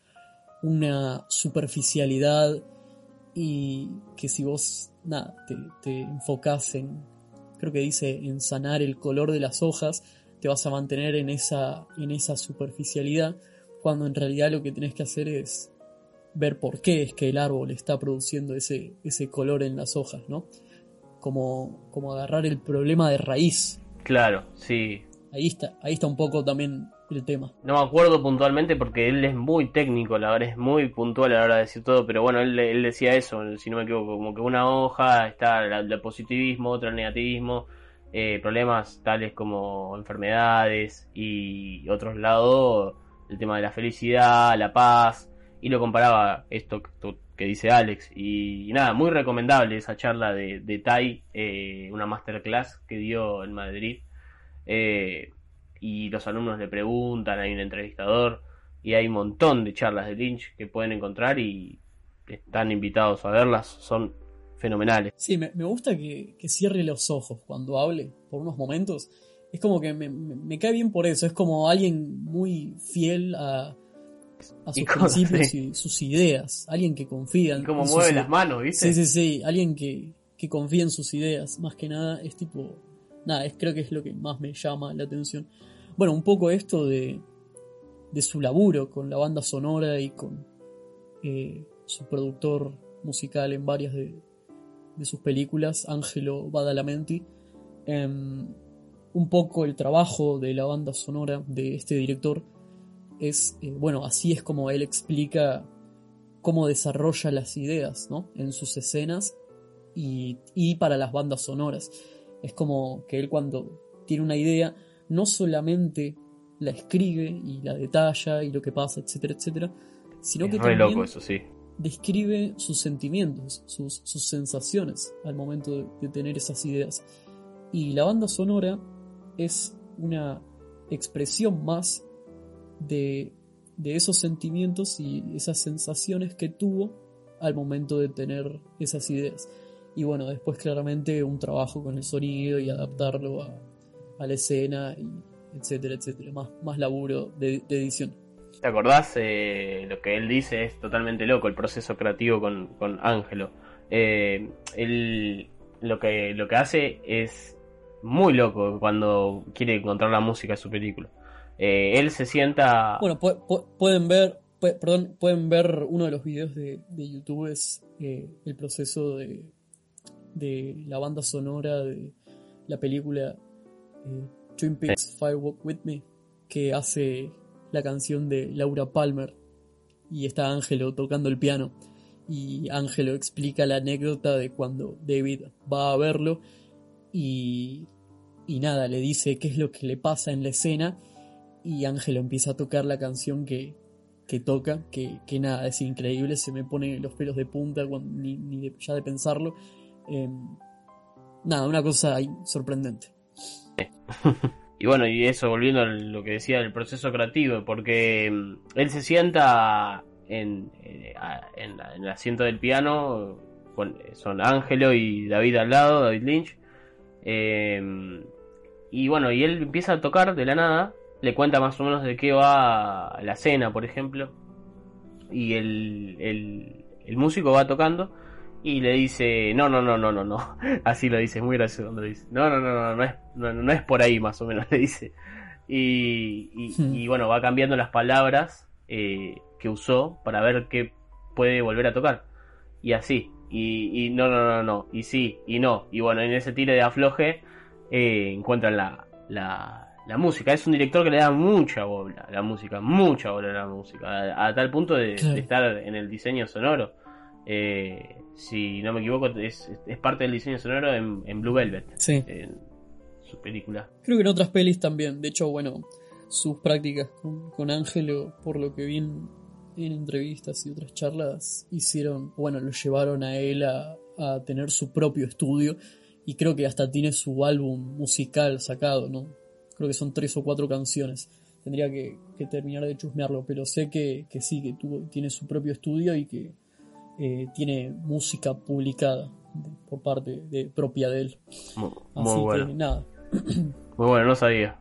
una superficialidad y que si vos nada, te, te enfocás en, creo que dice, en sanar el color de las hojas, te vas a mantener en esa, en esa superficialidad, cuando en realidad lo que tenés que hacer es ver por qué es que el árbol está produciendo ese, ese color en las hojas, ¿no? Como, como agarrar el problema de raíz. Claro, sí. Ahí está, ahí está un poco también No me acuerdo puntualmente porque él es muy técnico, la verdad es muy puntual a la hora de decir todo, pero bueno, él, decía eso, si no me equivoco, como que una hoja está el positivismo, otra el negativismo, eh, problemas tales como enfermedades y otros lados, el tema de la felicidad, la paz, y lo comparaba esto que dice Alex. Y, nada, muy recomendable esa charla de, de Tai, eh, una masterclass que dio en Madrid. Eh, y los alumnos le preguntan, hay un entrevistador y hay un montón de charlas de Lynch que pueden encontrar y están invitados a verlas, son fenomenales. Sí, me, gusta que, cierre los ojos cuando hable por unos momentos. Es como que me, cae bien por eso, es como alguien muy fiel a, sus principios [laughs] y sus ideas, alguien que confía. Y como mueve las manos, ¿viste? Sí, sí, sí, alguien que, que confía en sus ideas, más que nada es tipo nada, es, creo que es lo que más me llama la atención. Bueno, un poco esto de, de su laburo con la banda sonora y con eh, su productor musical en varias de, de sus películas, Angelo Badalamenti. Em, un poco el trabajo de la banda sonora de este director es, eh, bueno, así es como él explica cómo desarrolla las ideas, ¿no? En sus escenas y, y para las bandas sonoras. Es como que él cuando tiene una idea, no solamente la escribe y la detalla y lo que pasa, etcétera, etcétera, sino que también describe sus sentimientos, sus, sensaciones al momento de, tener esas ideas. Y la banda sonora es una expresión más de, de esos sentimientos y esas sensaciones que tuvo al momento de tener esas ideas. Y bueno, después claramente un trabajo con el sonido y adaptarlo a, la escena, y etcétera, etcétera. Más, más laburo de, edición. ¿Te acordás? Eh, lo que él dice es totalmente loco, el proceso creativo con, con Ángelo. Eh, él lo que, lo que hace es muy loco cuando quiere encontrar la música de su película. Eh, él se sienta... Bueno, pueden ver, perdón, pueden ver uno de los videos de, de YouTube, es el proceso de, de la banda sonora de la película eh, Twin Peaks Firewalk With Me, que hace la canción de Laura Palmer y está Ángelo tocando el piano. Y Ángelo explica la anécdota de cuando David va a verlo y, y nada, le dice qué es lo que le pasa en la escena y Ángelo empieza a tocar la canción que, que toca, que, que, nada, es increíble, se me ponen los pelos de punta cuando, ni, ya de pensarlo. Em, nada, una cosa sorprendente. [laughs] y bueno, y eso volviendo a lo que decía del proceso creativo, porque em, él se sienta en, eh, en, el asiento del piano, con, son Ángelo y David al lado, David Lynch. Em, y bueno, y él empieza a tocar de la nada, le cuenta más o menos de qué va la cena, por ejemplo. Y el, el músico va tocando y le dice, no, no, no, no, no, no. [laughs] Así lo dice, es muy gracioso cuando lo dice. No, no, no, no, no es, no, es por ahí más o menos, [laughs] le dice. Y, y, hmm. bueno, va cambiando las palabras eh, que usó para ver qué puede volver a tocar. Y así. Y, y no, no, no, no. Y sí, y no. Y bueno, en ese tire de afloje eh, encuentran la, la, la, música. Es un director que le da mucha bola a la música, mucha bola a la música. A, tal punto de, de, estar en el diseño sonoro. Eh, si no me equivoco, es, parte del diseño sonoro en, Blue Velvet. Sí. En su película. Creo que en otras pelis también. De hecho, bueno, sus prácticas con, con Ángelo, por lo que vi en, entrevistas y otras charlas, hicieron, bueno, lo llevaron a él a, tener su propio estudio. Y creo que hasta tiene su álbum musical sacado, ¿no? Creo que son tres o cuatro canciones. Tendría que, terminar de chusmearlo, pero sé que, que sí, que tuvo, tiene su propio estudio y que eh, tiene música publicada por parte de propia de él. Muy, así bueno. que nada. [clears throat] Muy bueno, no sabía.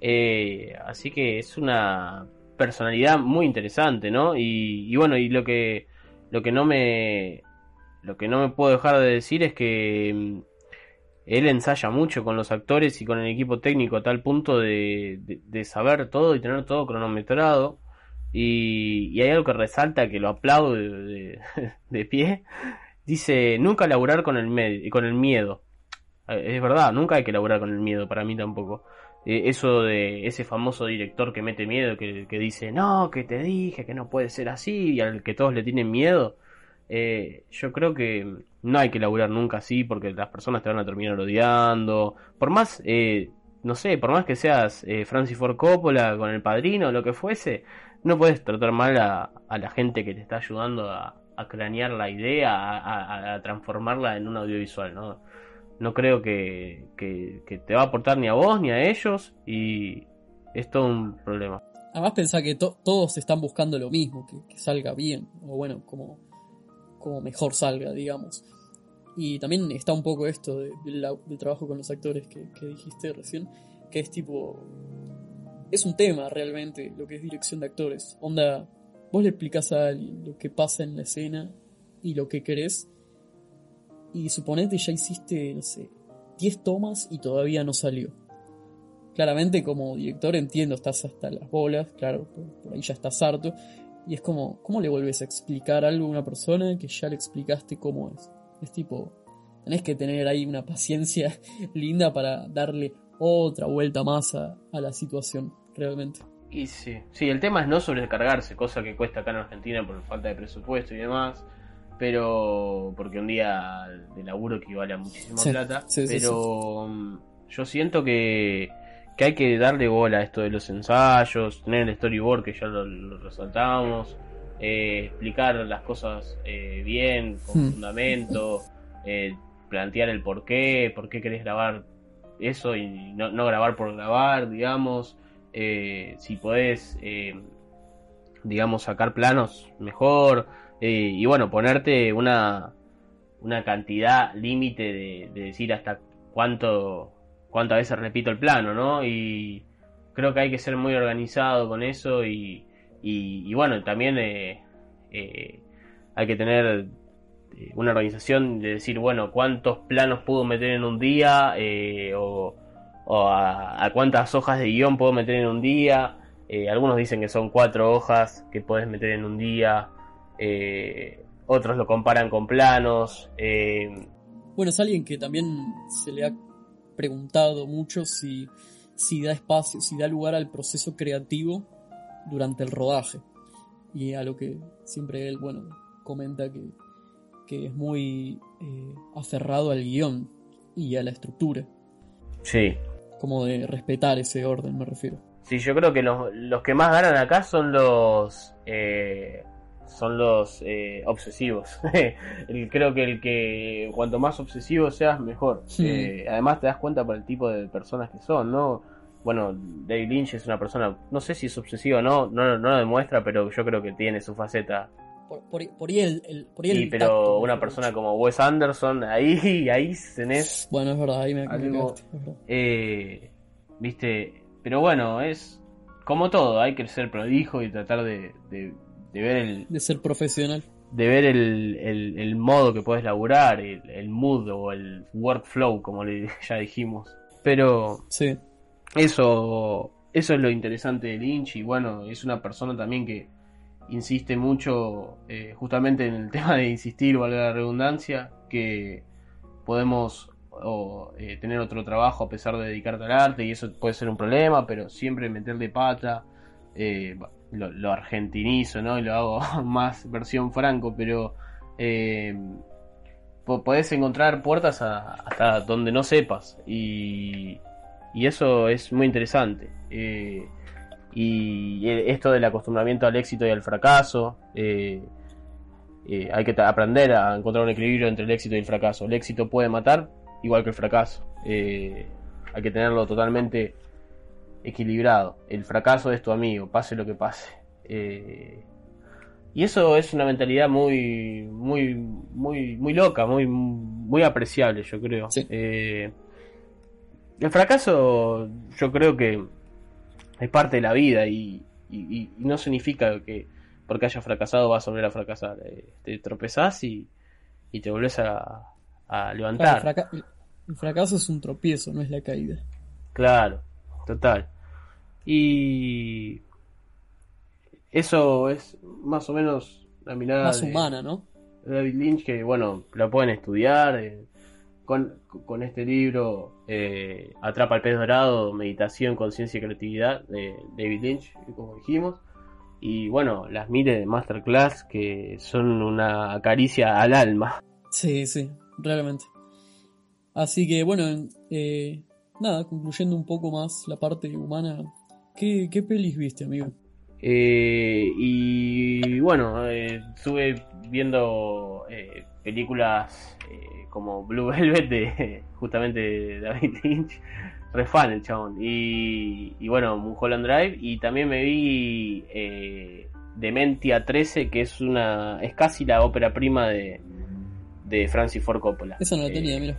Eh, así que es una personalidad muy interesante, ¿no? Y, y bueno, y lo que, lo que no me, lo que no me puedo dejar de decir es que mm, él ensaya mucho con los actores y con el equipo técnico a tal punto de, de, saber todo y tener todo cronometrado. Y, y, hay algo que resalta que lo aplaudo de, [laughs] pie. Dice, nunca laburar con el, con el miedo. Eh, es verdad, nunca hay que laburar con el miedo, para mí tampoco. Eh, eso de ese famoso director que mete miedo, que, que, dice, no, que te dije que no puede ser así, y al que todos le tienen miedo. Eh, yo creo que no hay que laburar nunca así porque las personas te van a terminar odiando. Por más, eh, no sé, por más que seas eh, Francis Ford Coppola con el padrino lo que fuese, no puedes tratar mal a, la gente que te está ayudando a, cranear la idea, a, a, transformarla en un audiovisual, ¿no? No creo que, que, te va a aportar ni a vos ni a ellos y es todo un problema. Además pensá que todos están buscando lo mismo, que, que salga bien, o bueno, como como mejor salga, digamos. Y también está un poco esto del trabajo con los actores que, dijiste recién, que es tipo... Es un tema realmente lo que es dirección de actores. Onda, vos le explicás a alguien lo que pasa en la escena y lo que querés. Y suponete ya hiciste, no sé, 10 tomas y todavía no salió. Claramente como director entiendo, estás hasta las bolas, claro, por ahí ya estás harto, y es como, ¿cómo le vuelves a explicar algo a una persona que ya le explicaste cómo es? Es tipo, tenés que tener ahí una paciencia [laughs] linda para darle otra vuelta más a, la situación, realmente. Y sí, sí, el tema es no sobrecargarse, cosa que cuesta acá en Argentina por falta de presupuesto y demás, pero porque un día de laburo equivale a muchísima plata, pero mm, yo siento que que hay que darle bola a esto de los ensayos, tener el storyboard que ya lo, resaltamos, eh, explicar las cosas eh, bien, con hmm. fundamento, eh, plantear el por qué, por qué querés grabar eso y no, no grabar por grabar, digamos, si podés, digamos, sacar planos mejor, y bueno, ponerte una, una cantidad límite de, de decir hasta cuánto cuántas veces repito el plano, ¿no? Y creo que hay que ser muy organizado con eso y, y, bueno, también eh, eh, hay que tener eh, una organización de decir, bueno, cuántos planos puedo meter en un día o, a, cuántas hojas de guion puedo meter en un día. algunos dicen que son cuatro hojas que puedes meter en un día. otros lo comparan con planos. bueno, es alguien que también se le ha preguntado mucho si, si da espacio, si da lugar al proceso creativo durante el rodaje. Y a lo que siempre él, bueno, comenta que, que es muy eh, aferrado al guion y a la estructura. Sí. Como de respetar ese orden, me refiero. Sí, yo creo que los, los que más ganan acá son los eh, son los eh, obsesivos. [laughs] Creo que el que cuanto más obsesivo seas, mejor. Eh, además te das cuenta por el tipo de personas que son, ¿no? Bueno, David Lynch es una persona, no sé si es obsesivo o no, no, no lo demuestra, pero yo creo que tiene su faceta. Por, por, ahí el, por sí, pero una persona como Wes Anderson, ahí, [laughs] ahí tenés... Bueno, es verdad, ahí me, algo, eh, Viste, pero bueno, es como todo, hay que ser prolijo y tratar de de ver el... De ser profesional. De ver el, el, modo que puedes laburar, el, mood o el workflow, como le, [laughs] ya dijimos. Pero... Sí. Eso, eso es lo interesante de Lynch y bueno, es una persona también que insiste mucho eh, justamente en el [laughs] tema de insistir, valga la redundancia, que podemos eh, tener otro trabajo a pesar de dedicarte al arte y eso puede ser un problema, pero siempre meterle pata, eh, lo, argentinizo, ¿no? Y lo hago [laughs] más versión franco, pero podés encontrar puertas hasta donde no sepas y, y, eso es muy interesante. Y esto del acostumbramiento al éxito y al fracaso, eh, eh, hay que aprender a encontrar un equilibrio entre el éxito y el fracaso. El éxito puede matar, igual que el fracaso. hay que tenerlo totalmente equilibrado. El fracaso es tu amigo, pase lo que pase. Eh, y eso es una mentalidad muy, muy, muy, muy loca, muy, muy apreciable, yo creo. Eh, el fracaso, yo creo que es parte de la vida y, y, y no significa que porque haya fracasado vas a volver a fracasar. Eh, te tropezás y, y te volvés a, a levantar. Claro, el, el fracaso es un tropiezo, no es la caída. Claro, total. Y eso es más o menos la mirada Más de humana, ¿no? David Lynch, que bueno, la pueden estudiar. eh, con, con este libro, eh, Atrapa el pez dorado, Meditación, Conciencia y Creatividad, de David Lynch, como dijimos. Y bueno, las miles de masterclass que son una caricia al alma. Sí, sí, realmente. Así que bueno, eh, nada, concluyendo un poco más la parte humana, ¿qué, qué pelis viste, amigo? Eh, y bueno, eh, estuve viendo eh, películas eh, como Blue [laughs] Velvet de justamente de David Lynch, re fan el chabón. Y, y bueno, Mulholland Drive. Y también me vi Dementia 13, que es una es casi la ópera prima de, de Francis Ford Coppola. Esa no la tenía, mira.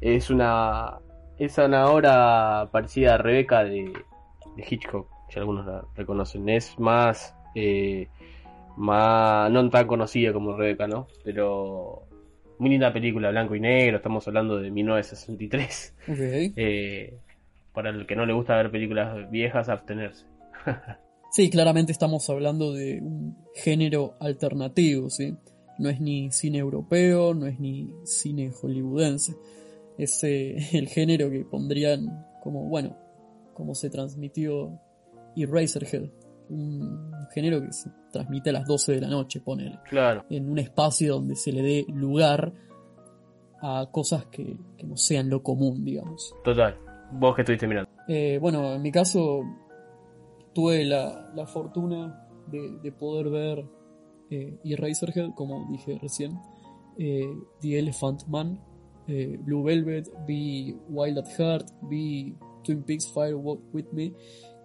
es una es una obra parecida a Rebeca de, de Hitchcock, si algunos la reconocen. Es más eh, más no tan conocida como Rebeca, ¿no? Pero muy linda película, blanco y negro. Estamos hablando de 1963. Ok. Eh, para el que no le gusta ver películas viejas, abstenerse. [laughs] Sí, claramente estamos hablando de un género alternativo, ¿sí? No es ni cine europeo, no es ni cine hollywoodense. Es eh, [laughs] el género que pondrían como, bueno, como se transmitió Eraserhead. Un género que se transmite a las 12 de la noche, ponele. Claro, En un espacio donde se le dé lugar a cosas que, que no sean lo común, digamos. total. Vos que estuviste mirando. Eh, bueno, en mi caso tuve la, la fortuna de, de poder ver eh, Eraserhead, como dije recién, eh, The Elephant Man, eh, Blue Velvet, vi Wild at Heart, vi Twin Peaks Fire Walk With Me,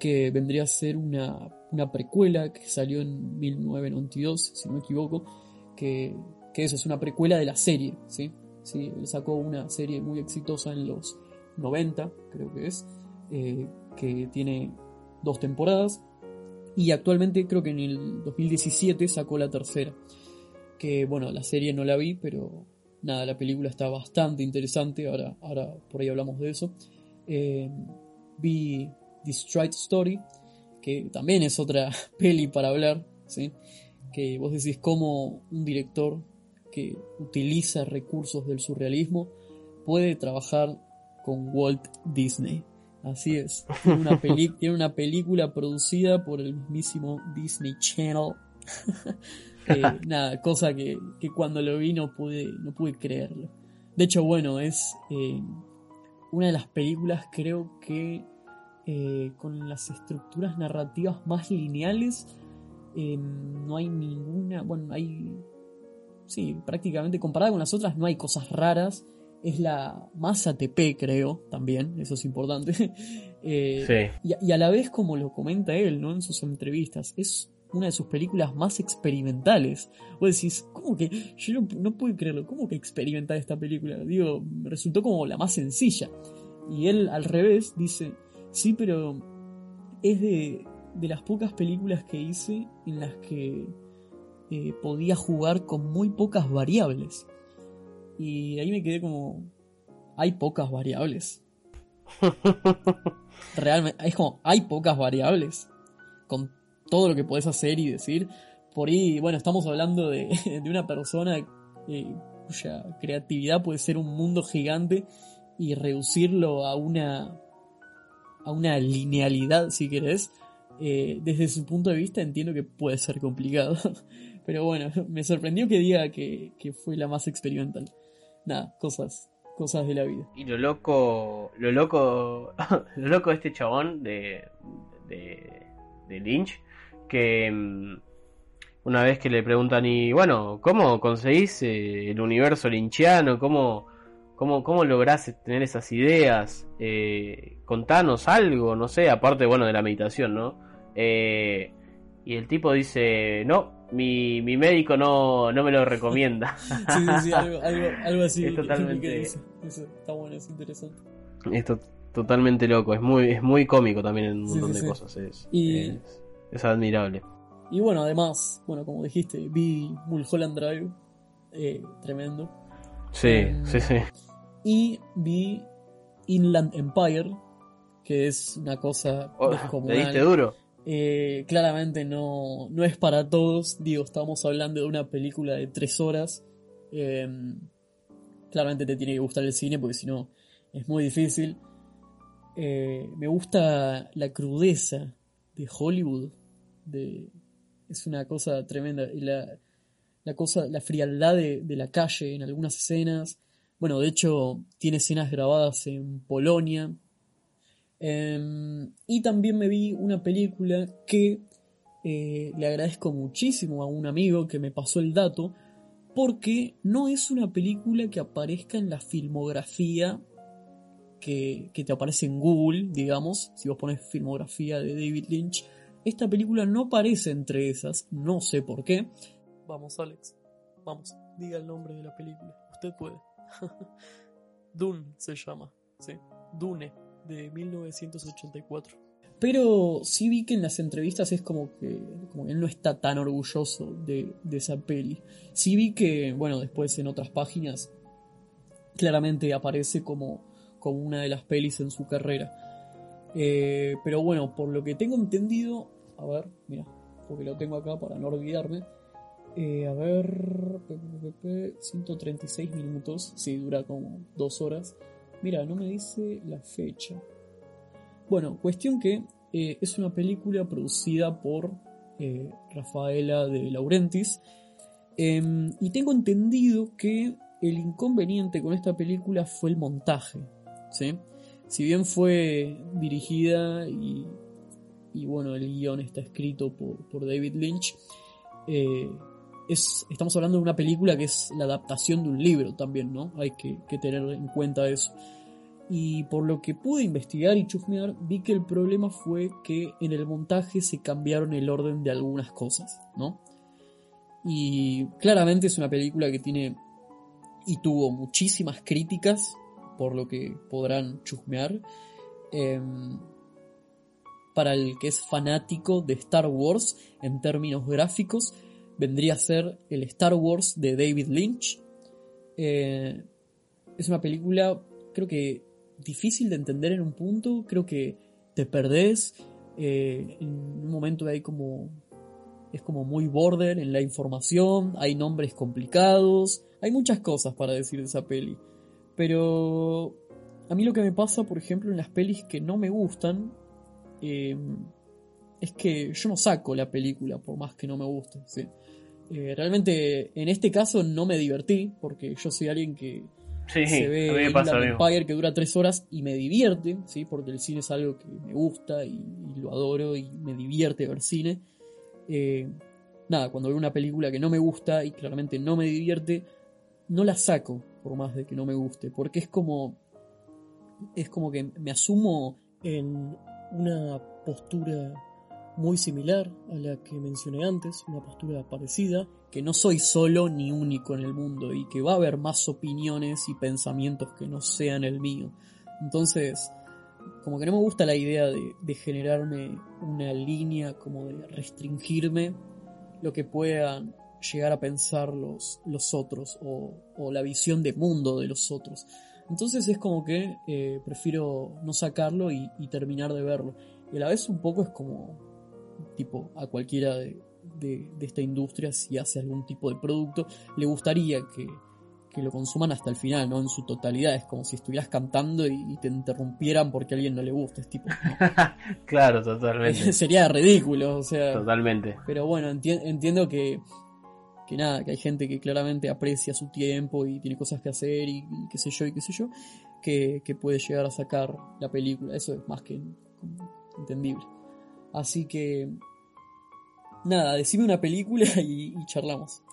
que vendría a ser una, una precuela que salió en 1992, si no me equivoco, que, que eso es una precuela de la serie, ¿sí? Sí, sacó una serie muy exitosa en los 90, creo que es, eh, que tiene dos temporadas. Y actualmente creo que en el 2017 sacó la tercera. Que bueno, la serie no la vi, pero nada, la película está bastante interesante. Ahora, ahora por ahí hablamos de eso. Eh, vi Stride Story, que también es otra [laughs] peli para hablar. ¿sí? Que vos decís cómo un director que utiliza recursos del surrealismo puede trabajar con Walt Disney. Así es. Tiene una, [laughs] peli- tiene una película producida por el mismísimo Disney Channel. [laughs] Eh, nada, cosa que, que cuando lo vi no pude, no pude creerlo. De hecho, bueno, es eh, una de las películas creo que eh, con las estructuras narrativas más lineales. eh, no hay ninguna, bueno, hay sí, prácticamente comparada con las otras no hay cosas raras. Es la más ATP, creo, también, eso es importante. [laughs] Eh, Sí, y, a- y a la vez, como lo comenta él, ¿no? En sus entrevistas, es una de sus películas más experimentales. Vos decís, ¿cómo que? Yo no, no puedo creerlo, ¿cómo que experimentar esta película? Digo, resultó como la más sencilla. Y él, al revés, dice, sí, pero es de, de las pocas películas que hice en las que eh, podía jugar con muy pocas variables. Y ahí me quedé como, hay pocas variables. [laughs] Realmente, es como, hay pocas variables. Con todo lo que podés hacer y decir. Por ahí, bueno, estamos hablando de, [laughs] de una persona eh, cuya creatividad puede ser un mundo gigante y reducirlo a una a una linealidad, si querés, eh, desde su punto de vista entiendo que puede ser complicado. [laughs] Pero bueno, me sorprendió que diga que, que fue la más experimental. Nada, cosas, cosas de la vida. Y lo loco, lo loco, [laughs] lo loco de este chabón de, de, de Lynch, que mm, una vez que le preguntan, y bueno, ¿cómo conseguís eh, el universo lynchiano? ¿Cómo, cómo, cómo lográs tener esas ideas? Eh, contanos algo, no sé, aparte, bueno, de la meditación, ¿no? Eh, y el tipo dice, no, mi, mi médico no, no me lo recomienda. [laughs] Sí, sí, sí, algo, algo, algo así. Es totalmente-. Eso está bueno, es interesante. Esto totalmente loco. Es muy, es muy cómico también en un Sí, montón sí, de sí. cosas. Es, Y- es, es admirable. Y bueno, además, bueno, como dijiste, vi Mulholland Drive, eh, tremendo. Sí, Em, sí, sí. Y vi Inland Empire, que es una cosa Oh, descomunal. ¿Le diste duro? Eh, claramente no, no es para todos. Digo, estamos hablando de una película de tres horas. Eh, claramente te tiene que gustar el cine porque si no es muy difícil. Eh, me gusta la crudeza de Hollywood. De, es una cosa tremenda. Y la, la cosa, la frialdad de, de la calle en algunas escenas. Bueno, de hecho, tiene escenas grabadas en Polonia. Em, y también me vi una película que eh, le agradezco muchísimo a un amigo que me pasó el dato, porque no es una película que aparezca en la filmografía que, que te aparece en Google, digamos, si vos pones filmografía de David Lynch. Esta película no aparece entre esas, no sé por qué. Vamos, Alex, vamos, diga el nombre de la película, usted puede. [laughs] Dune se llama, sí, Dune, de 1984. Pero sí vi que en las entrevistas es como que, como él no está tan orgulloso de, de esa peli. Sí vi que, bueno, después en otras páginas claramente aparece como, como una de las pelis en su carrera. Eh, pero bueno, por lo que tengo entendido, a ver, mira, porque lo tengo acá para no olvidarme. Eh, a ver, pe, pe, pe, pe, 136 minutos, sí, dura como dos horas. Mira, no me dice la fecha. Bueno, cuestión que eh, es una película producida por eh, Rafaela de Laurentis. em, y tengo entendido que el inconveniente con esta película fue el montaje. ¿sí? Si bien fue dirigida y, y bueno, el guion está escrito por, David Lynch, es, estamos hablando de una película que es la adaptación de un libro también, ¿no? Hay que, que tener en cuenta eso. Y por lo que pude investigar y chusmear, vi que el problema fue que en el montaje se cambiaron el orden de algunas cosas, ¿no? Y claramente es una película que tiene y tuvo muchísimas críticas, por lo que podrán chusmear. Em, para el que es fanático de Star Wars en términos gráficos, vendría a ser el Star Wars de David Lynch. Eh, es una película, creo que difícil de entender en un punto, creo que te perdés. eh, en un momento hay como. Es como muy border en la información, hay nombres complicados, hay muchas cosas para decir de esa peli. Pero a mí lo que me pasa, por ejemplo, en las pelis que no me gustan, eh, es que yo no saco la película por más que no me guste. Eh, realmente en este caso no me divertí, porque yo soy alguien que Sí, se ve mismo. Empire que dura tres horas y me divierte, ¿sí? porque el cine es algo que me gusta y, y lo adoro y me divierte ver cine. Eh, nada, cuando veo una película que no me gusta y claramente no me divierte, no la saco por más de que no me guste, porque es como es como que me asumo en una postura muy similar a la que mencioné antes, una postura parecida, que no soy solo ni único en el mundo y que va a haber más opiniones y pensamientos que no sean el mío. Entonces, como que no me gusta la idea de, generarme una línea, como de restringirme lo que puedan llegar a pensar los, los otros o, o la visión de mundo de los otros. Entonces es como que eh, prefiero no sacarlo y, y terminar de verlo. Y a la vez un poco es como, tipo, a cualquiera de, de- de esta industria, si hace algún tipo de producto, le gustaría que, que lo consuman hasta el final, ¿no? En su totalidad. Es como si estuvieras cantando y, y te interrumpieran porque a alguien no le gusta. Es tipo, [laughs] claro, totalmente. [laughs] sería ridículo, o sea. totalmente. Pero bueno, enti- entiendo que, que nada, que hay gente que claramente aprecia su tiempo y tiene cosas que hacer y, y qué sé yo y qué sé yo, que, que puede llegar a sacar la película. Eso es más que entendible. Así que, nada, decime una película [laughs] y, charlamos.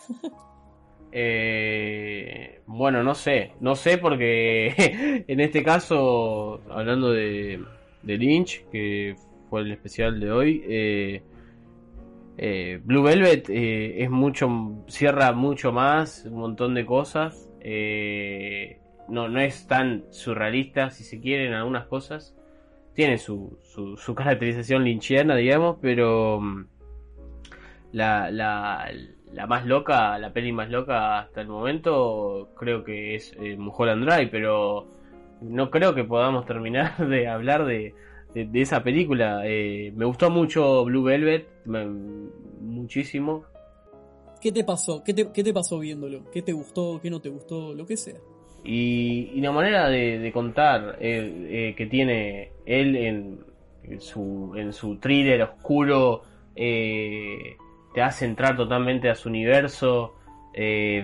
Eh, bueno, no sé, no sé porque [laughs] en este caso, hablando de, Lynch, que fue el especial de hoy, eh, eh, Blue Velvet eh, es mucho, cierra mucho más, un montón de cosas, eh, no, no es tan surrealista, si se quiere, en algunas cosas. Tiene su, su, su [laughs] caracterización linchiana, digamos, pero mm, la, la, la más loca, la peli más loca hasta el momento, creo que es eh, Mulholland Drive, pero no creo que podamos terminar [laughs] de hablar de, de, de esa película. Eh, me gustó mucho Blue Velvet, me- muchísimo. ¿Qué te pasó? ¿Qué te, qué te pasó viéndolo? ¿Qué te gustó? ¿Qué no te gustó? Lo que sea. Y, y la manera de, de contar eh, eh, que tiene él en, su, en su thriller oscuro eh, te hace entrar totalmente a su universo. eh,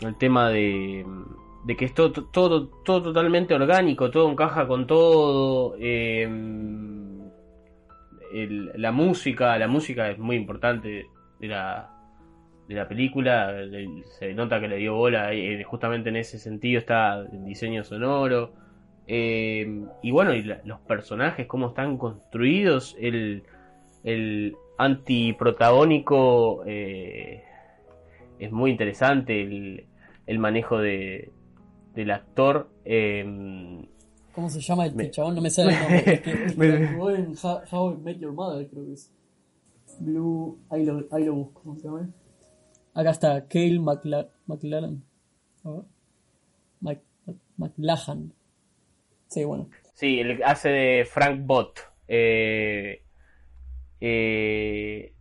el tema de, de que es todo, todo, todo totalmente orgánico, todo encaja con todo. eh, el- la música, la música es muy importante de la, de la película, se nota que le dio bola, justamente en ese sentido está el diseño sonoro. Eh, y bueno, y la- los personajes, cómo están construidos, el, el antiprotagónico eh, es muy interesante, el, el manejo de, del actor. eh, ¿Cómo se llama este Me- chabón? No me sale el nombre. El que, el que Me- actuó en How, How I Met Your Mother, creo que es. Blue. Ahí lo, ahí lo busco. ¿Cómo se llama? Acá está, Cale McLa McLaren. A Sí, bueno. Sí, el que hace de Frank Bott. Eh, eh,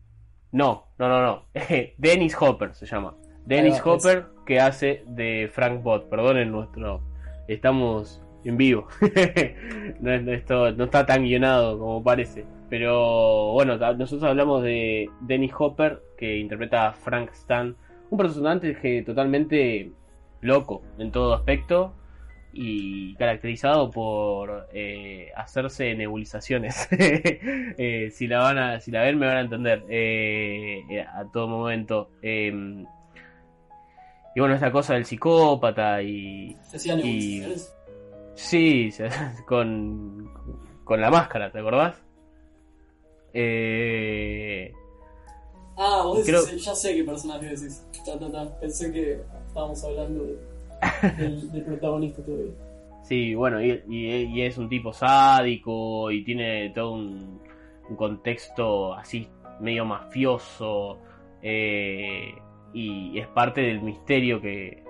no, no, no, no. [laughs] Dennis Hopper se llama. Dennis va, Hopper que hace de Frank Bott. Perdonen nuestro. Estamos en vivo. [laughs] no, es- no esto no está tan guionado como parece. Pero bueno, nosotros hablamos de Dennis Hopper que interpreta a Frank Stan. Un personaje totalmente loco en todo aspecto y caracterizado por eh, hacerse nebulizaciones. [laughs] Eh, si la van a, si la ven me van a entender eh, a todo momento. Eh, y bueno, esta cosa del psicópata y Se hacían Y- nebulizaciones. sí, se- [laughs] con con la máscara, ¿te acordás? Eh, Ah, vos creo- decís, ya sé qué personaje decís. Ta, ta, ta. Pensé que estábamos hablando de- del, del protagonista todavía. Sí, bueno, y, es un tipo sádico y tiene todo un, contexto así medio mafioso eh, y es parte del misterio que,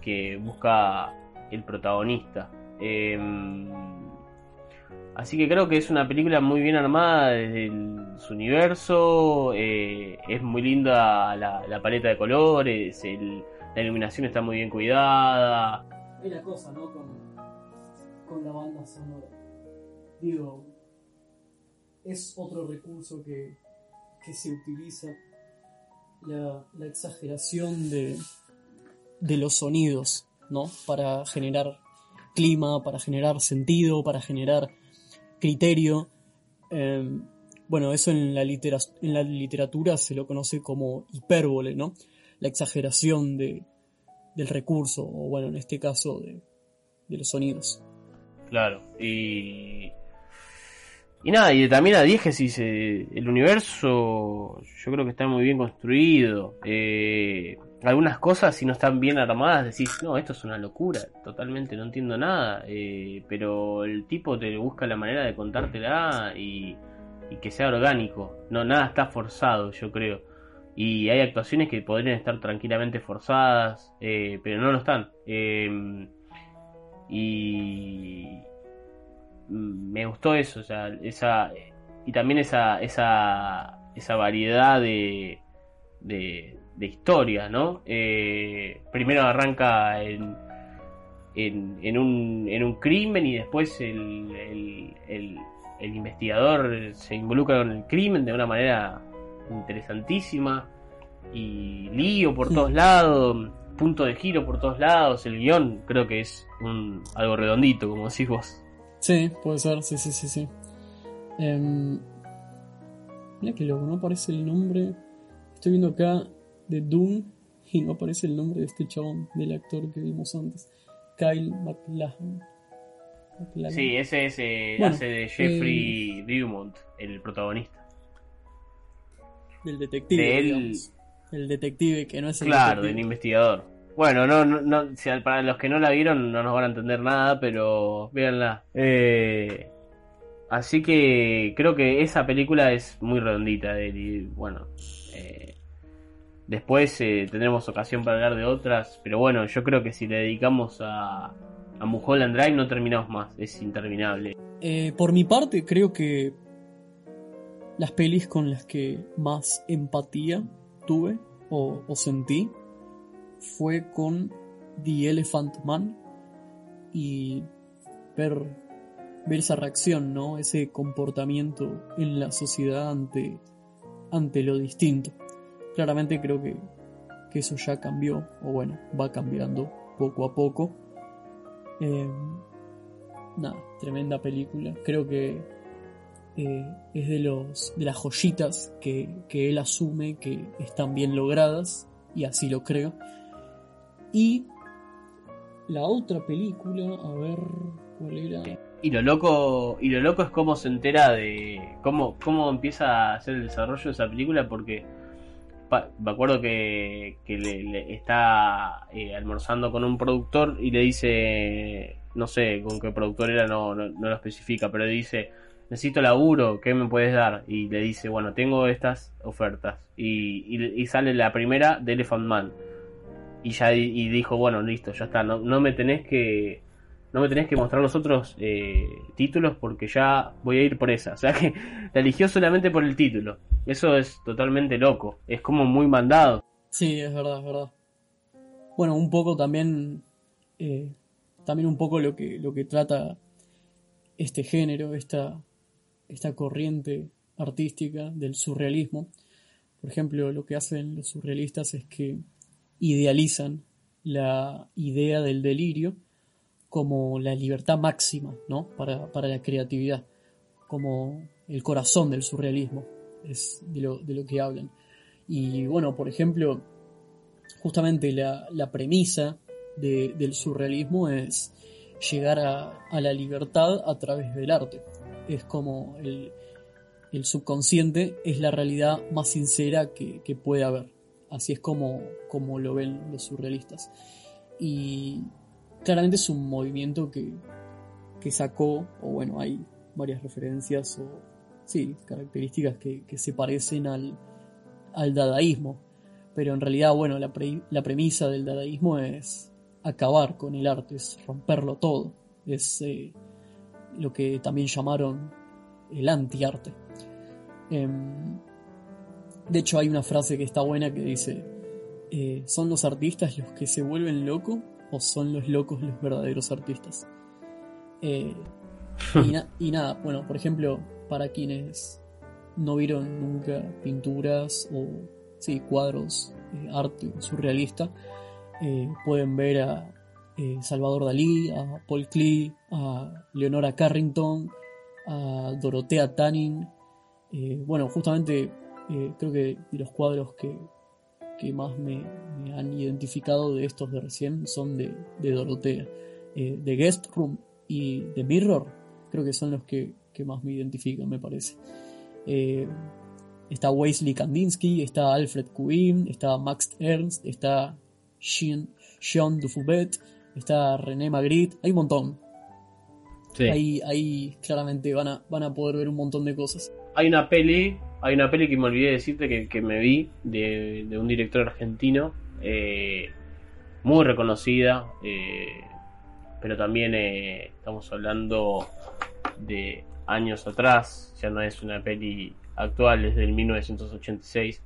que busca el protagonista. Eh, así que creo que es una película muy bien armada desde su universo, eh, es muy linda la, la paleta de colores, el- la iluminación está muy bien cuidada. Hay una cosa, ¿no? Con, la banda sonora. Digo, es otro recurso que, se utiliza. La, la exageración de, los sonidos, ¿no? Para generar clima, para generar sentido, para generar criterio. Eh, bueno, eso en la, en la literatura se lo conoce como hipérbole, ¿no? La exageración de, del recurso, o bueno, en este caso de, de los sonidos. Claro, y. Y nada, y también la diégesis, eh, el universo, yo creo que está muy bien construido. Eh, algunas cosas, si no están bien armadas, decís, no, esto es una locura, totalmente no entiendo nada. eh, pero el tipo te busca la manera de contártela y, y que sea orgánico. No, nada está forzado, yo creo. Y hay actuaciones que podrían estar tranquilamente forzadas, eh, pero no lo están. Eh, y me gustó eso, o sea, esa y también esa esa esa variedad de de, de historias, ¿no? Eh, primero arranca en, en, en un, en un crimen y después el, el, el, el investigador se involucra con el crimen de una manera interesantísima y lío por Sí. todos lados, punto de giro por todos lados, el guion creo que es un, algo redondito, como decís vos. Sí, puede ser, sí, sí, sí, sí. Em, mira que loco, no aparece el nombre. Estoy viendo acá de Doom [laughs] y no aparece el nombre de este chabón, del actor que vimos antes. Kyle MacLachlan. Sí, ese es, eh, Bueno, hace de Jeffrey Beaumont, el protagonista. Del detective, de él- digamos. El detective que no es el Claro, del detective. investigador. Bueno, no, no, para los que no la vieron no nos van a entender nada, pero véanla. Eh, así que creo que esa película es muy redondita de él y bueno, eh, después eh, tendremos ocasión para hablar de otras, pero bueno, yo creo que si le dedicamos a, a Mulholland Drive no terminamos más, es interminable. Por mi parte, creo que las pelis con las que más empatía tuve o, sentí fue con The Elephant Man y ver, ver esa reacción, ¿no? Ese comportamiento en la sociedad ante, ante lo distinto. Claramente creo que, que eso ya cambió, o bueno, va cambiando poco a poco. Eh, nada, tremenda película. Creo que eh, es de los de las joyitas que, que él asume que están bien logradas, y así lo creo. Y la otra película, a ver cuál era. Y lo loco, y lo loco es cómo se entera de cómo, cómo empieza a hacer el desarrollo de esa película porque me acuerdo que, que le, está eh, almorzando con un productor y le dice, no sé con qué productor era, no, no, no lo especifica, pero dice, necesito laburo, ¿qué me puedes dar? Y le dice, bueno, tengo estas ofertas. Y, y, sale la primera de Elephant Man. Y ya y dijo, bueno, listo, ya está, no, no me tenés que no me tenés que mostrar los otros eh, títulos porque ya voy a ir por esa. [laughs] O sea que la eligió solamente por el título. Eso es totalmente loco. Es como muy mandado. Sí, es verdad, es verdad. Bueno, un poco también. eh, también un poco lo que, lo que trata este género, esta, esta corriente artística del surrealismo. Por ejemplo, lo que hacen los surrealistas es que idealizan la idea del delirio como la libertad máxima, ¿no? Para, para la creatividad, como el corazón del surrealismo, es de lo, de lo que hablan. Y bueno, por ejemplo, justamente la, la premisa de- del surrealismo es llegar a la libertad a través del arte. Es como el, subconsciente es la realidad más sincera que, que puede haber. Así es como, como lo ven los surrealistas. Y claramente es un movimiento que, que sacó, o bueno, hay varias referencias o sí, características que, que se parecen al, al dadaísmo. Pero en realidad, bueno, la, pre- la premisa del dadaísmo es acabar con el arte, es romperlo todo. Es eh, lo que también llamaron el antiarte. Em, de hecho, hay una frase que está buena que dice: eh, ¿Son los artistas los que se vuelven locos o son los locos los verdaderos artistas? Eh, [laughs] y, na- y nada, bueno, por ejemplo, para quienes no vieron nunca pinturas o sí, cuadros, eh, arte surrealista, pueden ver a eh, Salvador Dalí, a Paul Klee, a Leonora Carrington, a Dorotea Tanning. Eh, bueno, justamente eh, creo que de los cuadros que, que más me, han identificado de estos de recién son de, de Dorotea. The Guest Room y The Mirror creo que son los que, que más me identifican, me parece. Está Wesley Kandinsky, está Alfred Quinn, está Max Ernst, está Jean, Jean Dufoubet, está René Magritte, hay un montón. Ahí, ahí claramente van a, van a poder ver un montón de cosas. Hay una peli, hay una peli que me olvidé decirte que, que me vi de, de un director argentino, eh, muy reconocida, eh, pero también eh, estamos hablando de años atrás, ya no es una peli actual, es del 1986,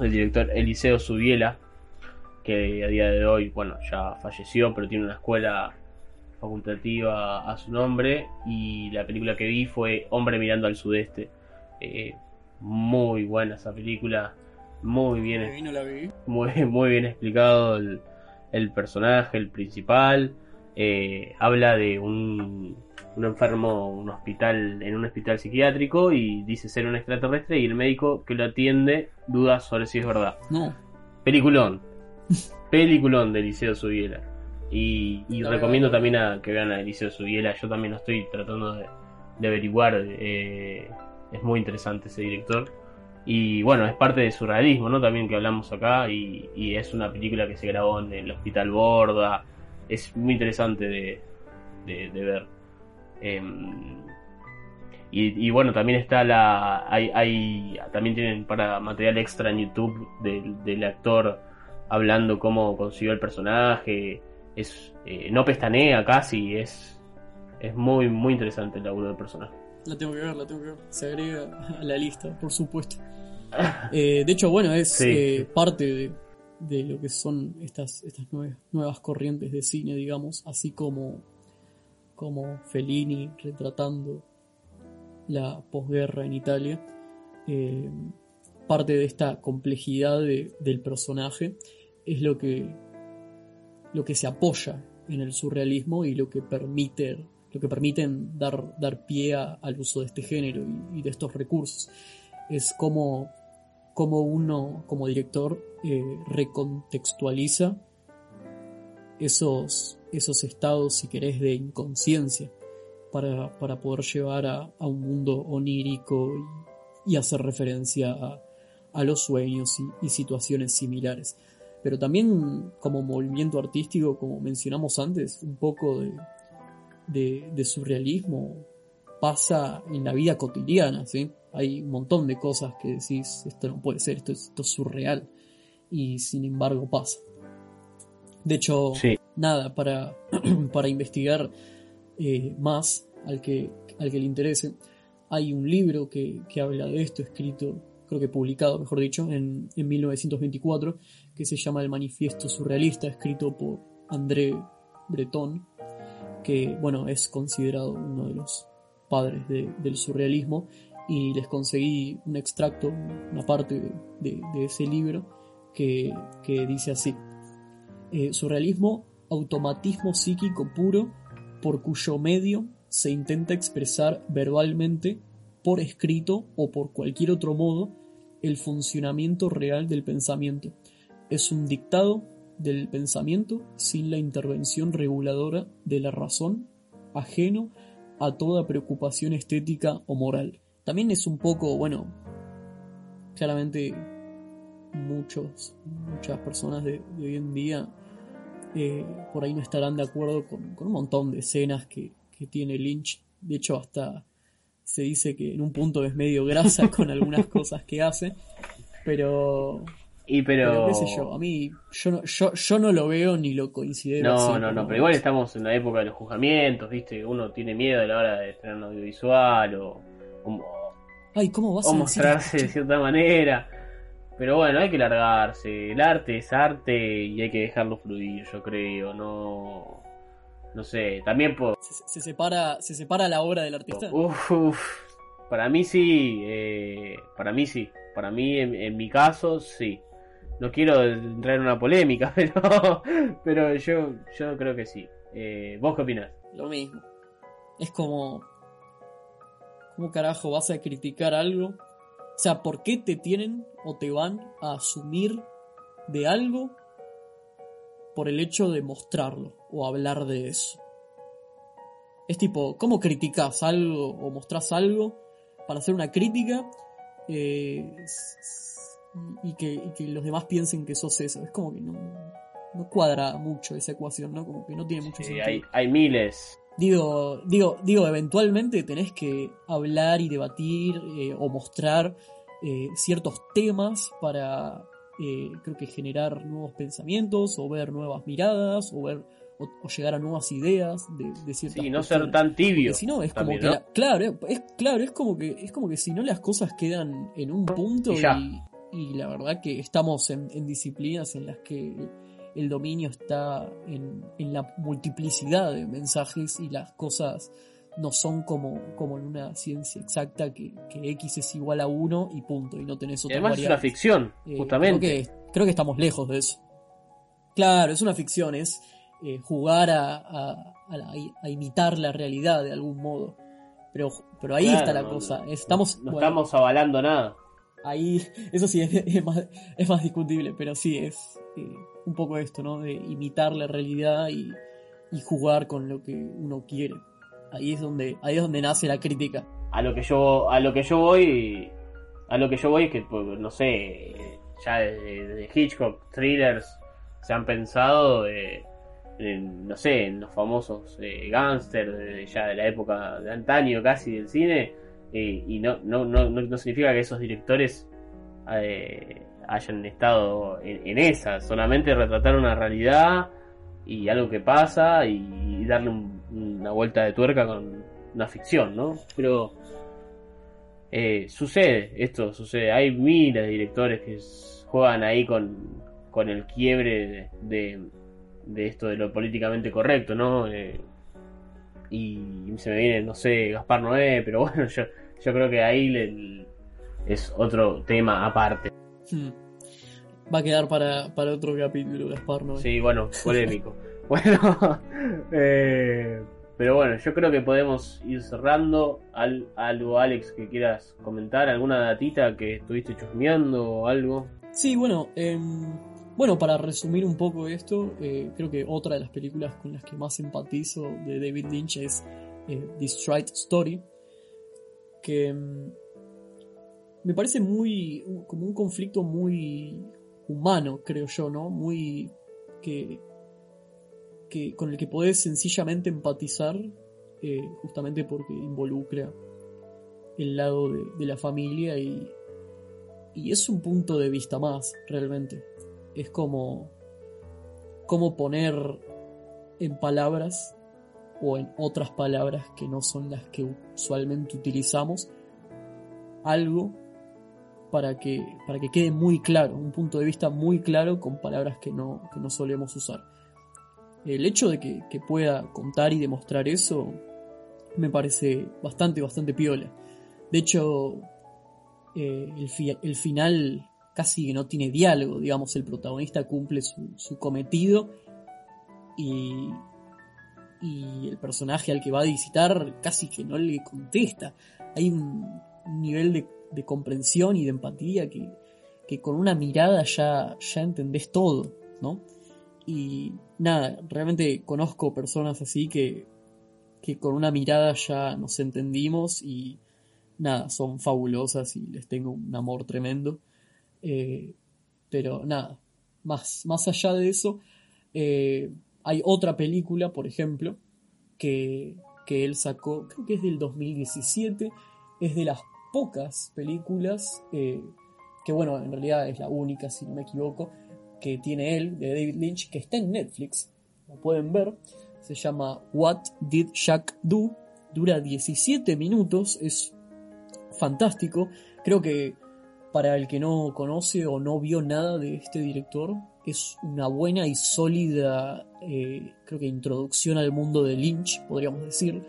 el director Eliseo Subiela, que a día de hoy, bueno, ya falleció, pero tiene una escuela facultativa a su nombre y la película que vi fue Hombre mirando al sudeste. Eh, muy buena esa película, muy bien, no la vi. muy, [laughs] muy bien explicado el, el personaje, el principal. Eh, habla de un, un enfermo un hospital, en un hospital psiquiátrico y dice ser un extraterrestre y el médico que lo atiende duda sobre si es verdad. No, Peliculón. [laughs] Peliculón de Eliseo Subiela. Y, recomiendo también a que vean a Eliseo Subiela. Yo también lo estoy tratando de, de averiguar. eh, es muy interesante ese director. Y bueno, es parte del surrealismo, ¿no? También que hablamos acá. Y, y es una película que se grabó en el Hospital Borda. Es muy interesante de, de, de ver. Em, y, y, bueno, también está la. Hay, hay, también tienen para material extra en YouTube del, del actor hablando cómo consiguió el personaje. Es, eh, no pestanea casi, es, es muy, muy interesante el laburo del personaje. La tengo que ver, la tengo que ver. Se agrega a la lista, por supuesto. Eh, de hecho, bueno, es Sí, eh, sí. parte de, de lo que son estas, estas nuevas, nuevas corrientes de cine, digamos, así como, como Fellini retratando la posguerra en Italia. eh, parte de esta complejidad de- del personaje es lo que, lo que se apoya en el surrealismo y lo que permite lo que permiten dar, dar pie al uso de este género y, de estos recursos. Es como, como uno, como director, eh, recontextualiza esos, esos estados, si querés, de inconsciencia para, para poder llevar a, a un mundo onírico y, hacer referencia a, a los sueños y situaciones similares. Pero también como movimiento artístico, como mencionamos antes, un poco de, de, de surrealismo pasa en la vida cotidiana, ¿sí? Hay un montón de cosas que decís, esto no puede ser, esto es, esto es surreal, y sin embargo pasa. De hecho, Sí. nada, para, [clears throat] para investigar eh, más al que, al que le interese, hay un libro que, que habla de esto, escrito, creo que publicado, mejor dicho, en, en 1924, que se llama El Manifiesto Surrealista, escrito por André Breton, que bueno, es considerado uno de los padres de- del surrealismo, y les conseguí un extracto, una parte de, de- ese libro, que, que dice así. Eh, surrealismo, automatismo psíquico puro, por cuyo medio se intenta expresar verbalmente, por escrito o por cualquier otro modo, el funcionamiento real del pensamiento. Es un dictado del pensamiento sin la intervención reguladora de la razón, ajeno a toda preocupación estética o moral. También es un poco, bueno, claramente muchos, muchas personas de, hoy en día eh, por ahí no estarán de acuerdo con, con un montón de escenas que, que tiene Lynch. De hecho, hasta se dice que en un punto es medio grasa [laughs] con algunas cosas que hace. Pero, Y pero, pero. qué sé yo, a mí yo no, yo, yo no lo veo ni lo considero así, No, no, no, por pero igual estamos en la época de los juzgamientos, ¿viste? Uno tiene miedo a la hora de estrenar un audiovisual o, o, Ay, ¿cómo vas o a mostrarse de cierta manera. Pero bueno, hay que largarse. El arte es arte y hay que dejarlo fluir, yo creo. No. No sé, también por. ¿Se, se separa, ¿Se separa la obra del artista? Uf, uf. Para mí sí, eh, para mí sí. Para mí, en, en mi caso, sí. No quiero entrar en una polémica, [laughs] pero, pero yo, yo creo que sí. Eh, ¿Vos qué opinás? Lo mismo. Es como. ¿Cómo carajo vas a criticar algo? O sea, ¿por qué te tienen o te van a asumir de algo por el hecho de mostrarlo o hablar de eso? Es tipo, ¿cómo criticas algo o mostrás algo para hacer una crítica eh, y, que, y que los demás piensen que sos eso? Es como que no, no cuadra mucho esa ecuación, ¿no? Como que no tiene mucho Sí, sentido. hay, hay miles. Digo, digo, digo, eventualmente tenés que hablar y debatir eh, o mostrar eh, ciertos temas para, creo que generar nuevos pensamientos o ver nuevas miradas o ver o, o llegar a nuevas ideas de, de ciertas Sí, no ser cuestiones. tan tibio. Si no es como que ¿no? la- claro, es claro, es como que es como que si no las cosas quedan en un punto Y y, y la verdad que estamos en, en disciplinas en las que el dominio está en, en la multiplicidad de mensajes y las cosas no son como, como en una ciencia exacta que, que X es igual a 1 y punto, y no tenés otra además es una ficción, Eh, justamente. Creo que, creo que estamos lejos de eso. Claro, es una ficción, es eh, jugar a, imitar la realidad de algún modo. Pero, pero ahí Claro, está la no, cosa. no. Estamos, No bueno, estamos avalando nada. ahí, eso sí es, es más, es más discutible, pero sí es eh, un poco esto, ¿no? De imitar la realidad y, y jugar con lo que uno quiere. Ahí es donde, ahí es donde nace la crítica. A lo que yo, a lo que yo voy a lo que yo voy es que, pues, no sé, ya de, Hitchcock, thrillers, se han pensado, en, no sé, en los famosos eh, ya de la época de antaño casi del cine, y no, no, no, no, significa que esos directores eh, hayan estado en, esa, solamente retratar una realidad y algo que pasa y, darle una vuelta de tuerca con una ficción, ¿no? Pero eh, sucede, esto sucede. Hay miles de directores que juegan ahí con, con el quiebre de, esto de lo políticamente correcto, ¿no? Eh, y se me viene, no sé, Gaspar Noé, pero [laughs] bueno, yo, yo creo que ahí es otro tema aparte. Hmm. Va a quedar para, para otro capítulo, Gaspar Noé. Sí, bueno, [laughs] polémico. bueno, [laughs] eh, pero bueno, yo creo que podemos ir cerrando. Al, algo, Alex, que quieras comentar, alguna datita que estuviste chusmeando o algo. Sí, bueno, em, bueno, para resumir un poco esto, eh, creo que otra de las películas con las que más empatizo de David Lynch es eh, The Story, que em, me parece muy como un conflicto muy humano, creo yo, ¿no? Muy que con el que podés sencillamente empatizar, eh, justamente porque involucra el lado de, la familia y, y, es un punto de vista más, realmente. Es como, como poner en palabras o en otras palabras que no son las que usualmente utilizamos algo para que, para que quede muy claro, un punto de vista muy claro con palabras que no, que no solemos usar el hecho de que, pueda contar y demostrar eso me parece bastante, bastante piola. De hecho, eh, el, final casi que no tiene diálogo, digamos, el protagonista cumple su, cometido y, y, el personaje al que va a visitar casi que no le contesta. Hay un, nivel de, comprensión y de empatía que, que, con una mirada ya, ya entendés todo, ¿no? Y nada, realmente conozco personas así que, que con una mirada ya nos entendimos y nada, son fabulosas y les tengo un amor tremendo. Eh, pero nada, más, más allá de eso, eh, hay otra película, por ejemplo, que, que él sacó, creo que es del 2017, es de las pocas películas, eh, que bueno, en realidad es la única, si no me equivoco, que tiene él, de David Lynch, que está en Netflix, lo pueden ver, se llama What Did Jack Do, dura 17 minutos, es fantástico, creo que para el que no conoce o no vio nada de este director, es una buena y sólida, eh, creo que introducción al mundo de Lynch, podríamos decir.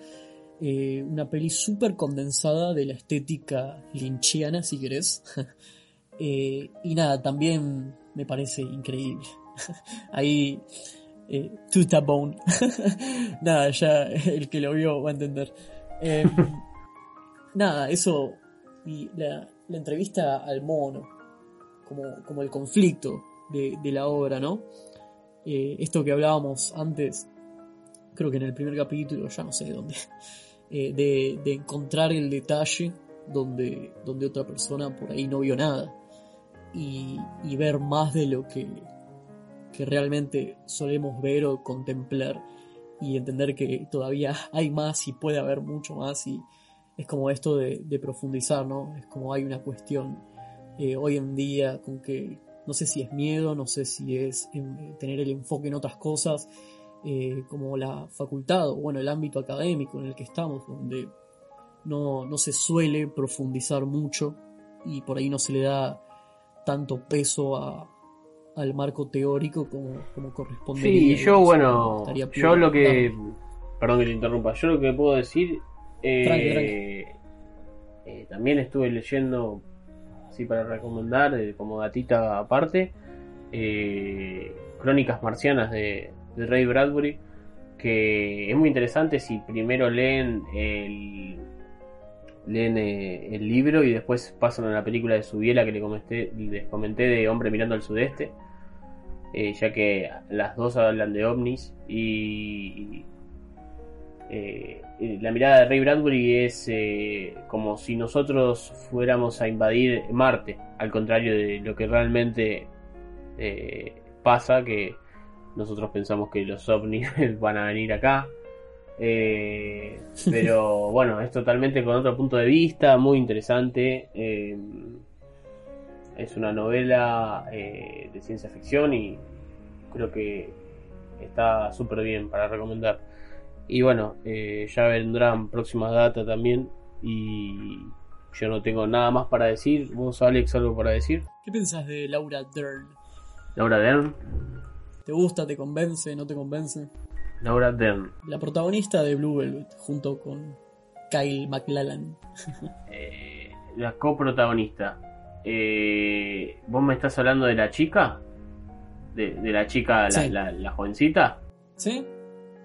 Eh, una peli súper condensada de la estética lynchiana, si querés. [laughs] Eh, y nada, también me parece increíble. [laughs] Ahí, eh, Tutabone. [laughs] nada, ya el que lo vio va a entender. Em, nada, eso. Y la, entrevista al mono, como, como el conflicto de, la obra, ¿no? Eh, esto que hablábamos antes, creo que en el primer capítulo, ya no sé dónde, [laughs] eh, de, de, encontrar el detalle donde, donde otra persona por ahí no vio nada y, ver más de lo que, que realmente solemos ver o contemplar y entender que todavía [laughs] hay más y puede haber mucho más y es como esto de, profundizar, ¿no? Es como hay una cuestión eh, hoy en día con que no sé si es miedo, no sé si es tener el enfoque en otras cosas, eh, como la facultad o bueno, el ámbito académico en el que estamos, donde no, no se suele profundizar mucho y por ahí no se le da tanto peso a, al marco teórico como, como corresponde. Sí, yo bueno, yo lo que... Perdón que te interrumpa, yo lo que puedo decir... Eh, eh, también estuve leyendo, así para recomendar, eh, como gatita aparte, Crónicas Marcianas de, de Ray Bradbury, que es muy interesante si primero leen el leen el libro y después pasan a la película de Subiela que les comenté, de Hombre mirando al sudeste, ya que las dos hablan de ovnis y, eh, la mirada de Ray Bradbury es eh, como si nosotros fuéramos a invadir Marte, al contrario de lo que realmente eh, pasa, que nosotros pensamos que los ovnis [laughs] van a venir acá. Eh, pero [laughs] bueno, es totalmente con otro punto de vista, muy interesante. eh, es una novela eh, de ciencia ficción y creo que está súper bien para recomendar. Y bueno, eh, ya vendrán próximas datas también y yo no tengo nada más para decir. ¿Vos, Alex, algo para decir? ¿Qué pensás de Laura Dern? Laura Dern. ¿Te gusta? ¿Te convence? ¿No te convence? Laura Dern. La protagonista de Blue Velvet, junto con Kyle MacLachlan. [laughs] Eh, la coprotagonista. Eh, ¿Vos me estás hablando de la chica? ¿De, de la chica, la, Sí. la- la jovencita? ¿Sí?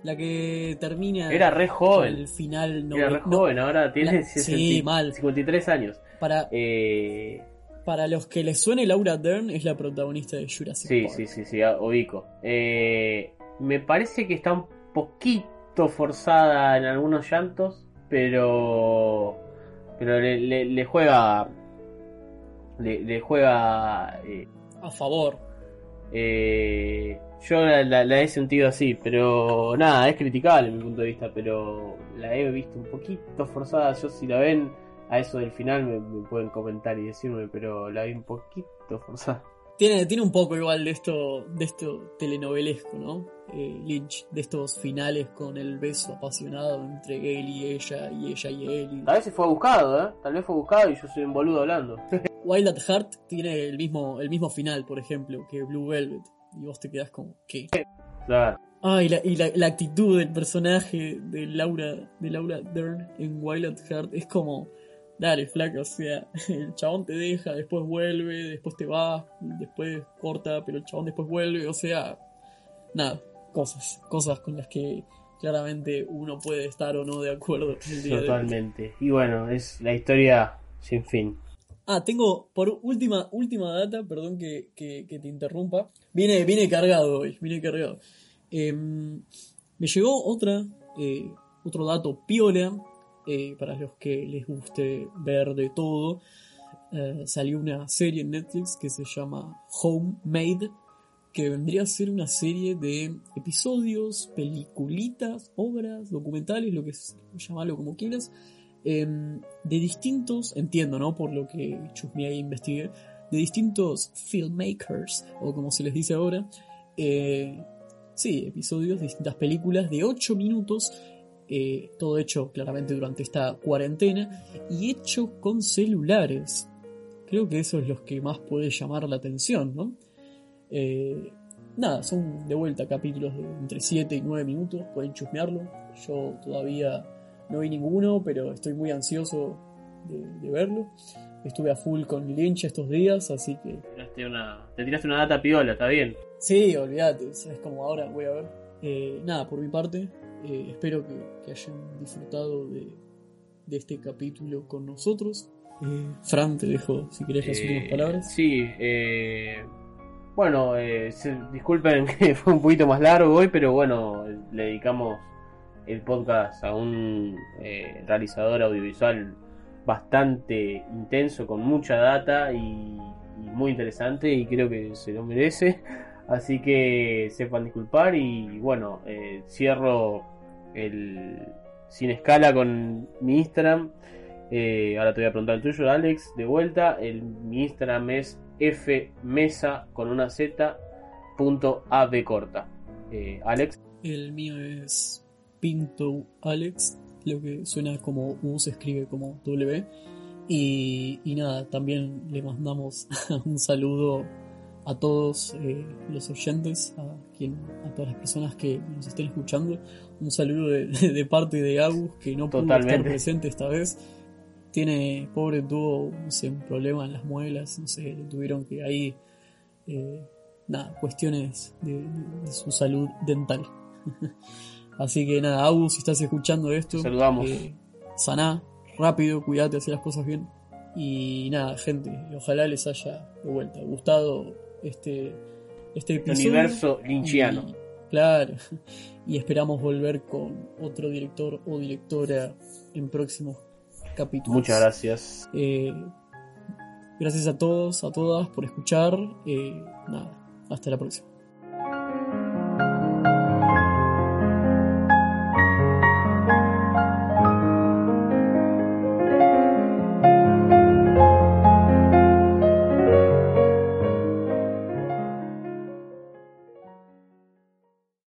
La que termina Era re joven. el final Era re no, joven, ahora tiene la- sí, 60 mal. 53 años. para, Eh, para los que les suene Laura Dern, es la protagonista de Jurassic sí, Park. sí, sí, sí, ah, ubico. Eh, me parece que está un poquito forzada en algunos llantos, pero pero le, le- le juega le, le juega eh, A favor. Eh, yo la, la- la he sentido así, pero nada, es criticable en mi punto de vista, pero la he visto un poquito forzada. Yo si la ven a eso del final me, me pueden comentar y decirme, pero la vi un poquito forzada. Tiene, tiene un poco igual de esto, de esto telenovelesco, ¿no? Eh, Lynch, de estos finales con el beso apasionado entre él y ella, y ella y él. Tal vez se fue buscado, ¿eh? Tal vez fue buscado y yo soy un boludo hablando. [laughs] Wild at Heart tiene el mismo, el mismo final, por ejemplo, que Blue Velvet. Y vos te quedás como, ¿qué? Claro. Ah, y la, y la, la actitud del personaje de Laura, de Laura Dern en Wild at Heart es como, dale, flaca, o sea, [laughs] el chabón te deja, después vuelve, después te va, después corta, pero el chabón después vuelve, o sea, nada, cosas, cosas con las que claramente uno puede estar o no de acuerdo el día de hoy. Totalmente. Y bueno, es la historia sin fin. Ah, tengo por última, última data, perdón que, que- que te interrumpa. Viene, viene cargado hoy, viene cargado. Em, me llegó otra, eh, otro dato piola, eh, para los que les guste ver de todo. Eh, salió una serie en Netflix que se llama Homemade, que vendría a ser una serie de episodios, peliculitas, obras, documentales, lo que es, llamarlo como quieras, em, de distintos, entiendo, ¿no? Por lo que chusmeé e investigué, de distintos filmmakers, o como se les dice ahora, eh, sí, episodios distintas películas de 8 minutos, eh, todo hecho claramente durante esta cuarentena, y hecho con celulares. Creo que eso es lo que más puede llamar la atención, ¿no? Eh, nada, son de vuelta capítulos de entre 7 y 9 minutos, pueden chusmearlo. Yo todavía no vi ninguno, pero estoy muy ansioso de, de verlo. Estuve a full con Lynch estos días, así que Tiraste una, te tiraste una data piola, está bien. sí, olvídate, es como ahora voy a ver. Eh, nada, por mi parte, eh, espero que, que hayan disfrutado de, de este capítulo con nosotros. Eh, Fran, te dejo si querés las últimas Eh, palabras. Sí, eh, bueno, eh, se- disculpen [laughs] que fue un poquito más largo hoy, pero bueno, le dedicamos el podcast a un eh, realizador audiovisual bastante intenso, con mucha data y, muy interesante, y creo que se lo merece. Así que sepan disculpar y bueno, eh, cierro el sin escala con mi Instagram. Eh, ahora te voy a preguntar el tuyo, Alex, de vuelta. El, mi Instagram es fmesa con una z punto ab corta. Alex, El mío es Pinto Alex, lo que suena como U se escribe como W. Y, y nada, también le mandamos [laughs] un saludo a todos eh, los oyentes, a, quien, a todas las personas que nos estén escuchando. Un saludo de, [laughs] de parte de Agus, que no pudo Totalmente. estar presente esta vez. Tiene, pobre, tuvo no sé, un problema en las muelas, no sé, le tuvieron que ahí, eh, nada, cuestiones de, de su salud dental. [laughs] Así que nada, Abu, si estás escuchando esto, saludamos. Eh, saná, rápido, cuídate, haz las cosas bien. Y nada, gente, ojalá les haya de vuelta gustado este, este episodio. Universo linchiano. Claro, y esperamos volver con otro director o directora en próximos capítulos. Muchas gracias. Eh, gracias a todos, a todas por escuchar. Eh, nada, hasta la próxima.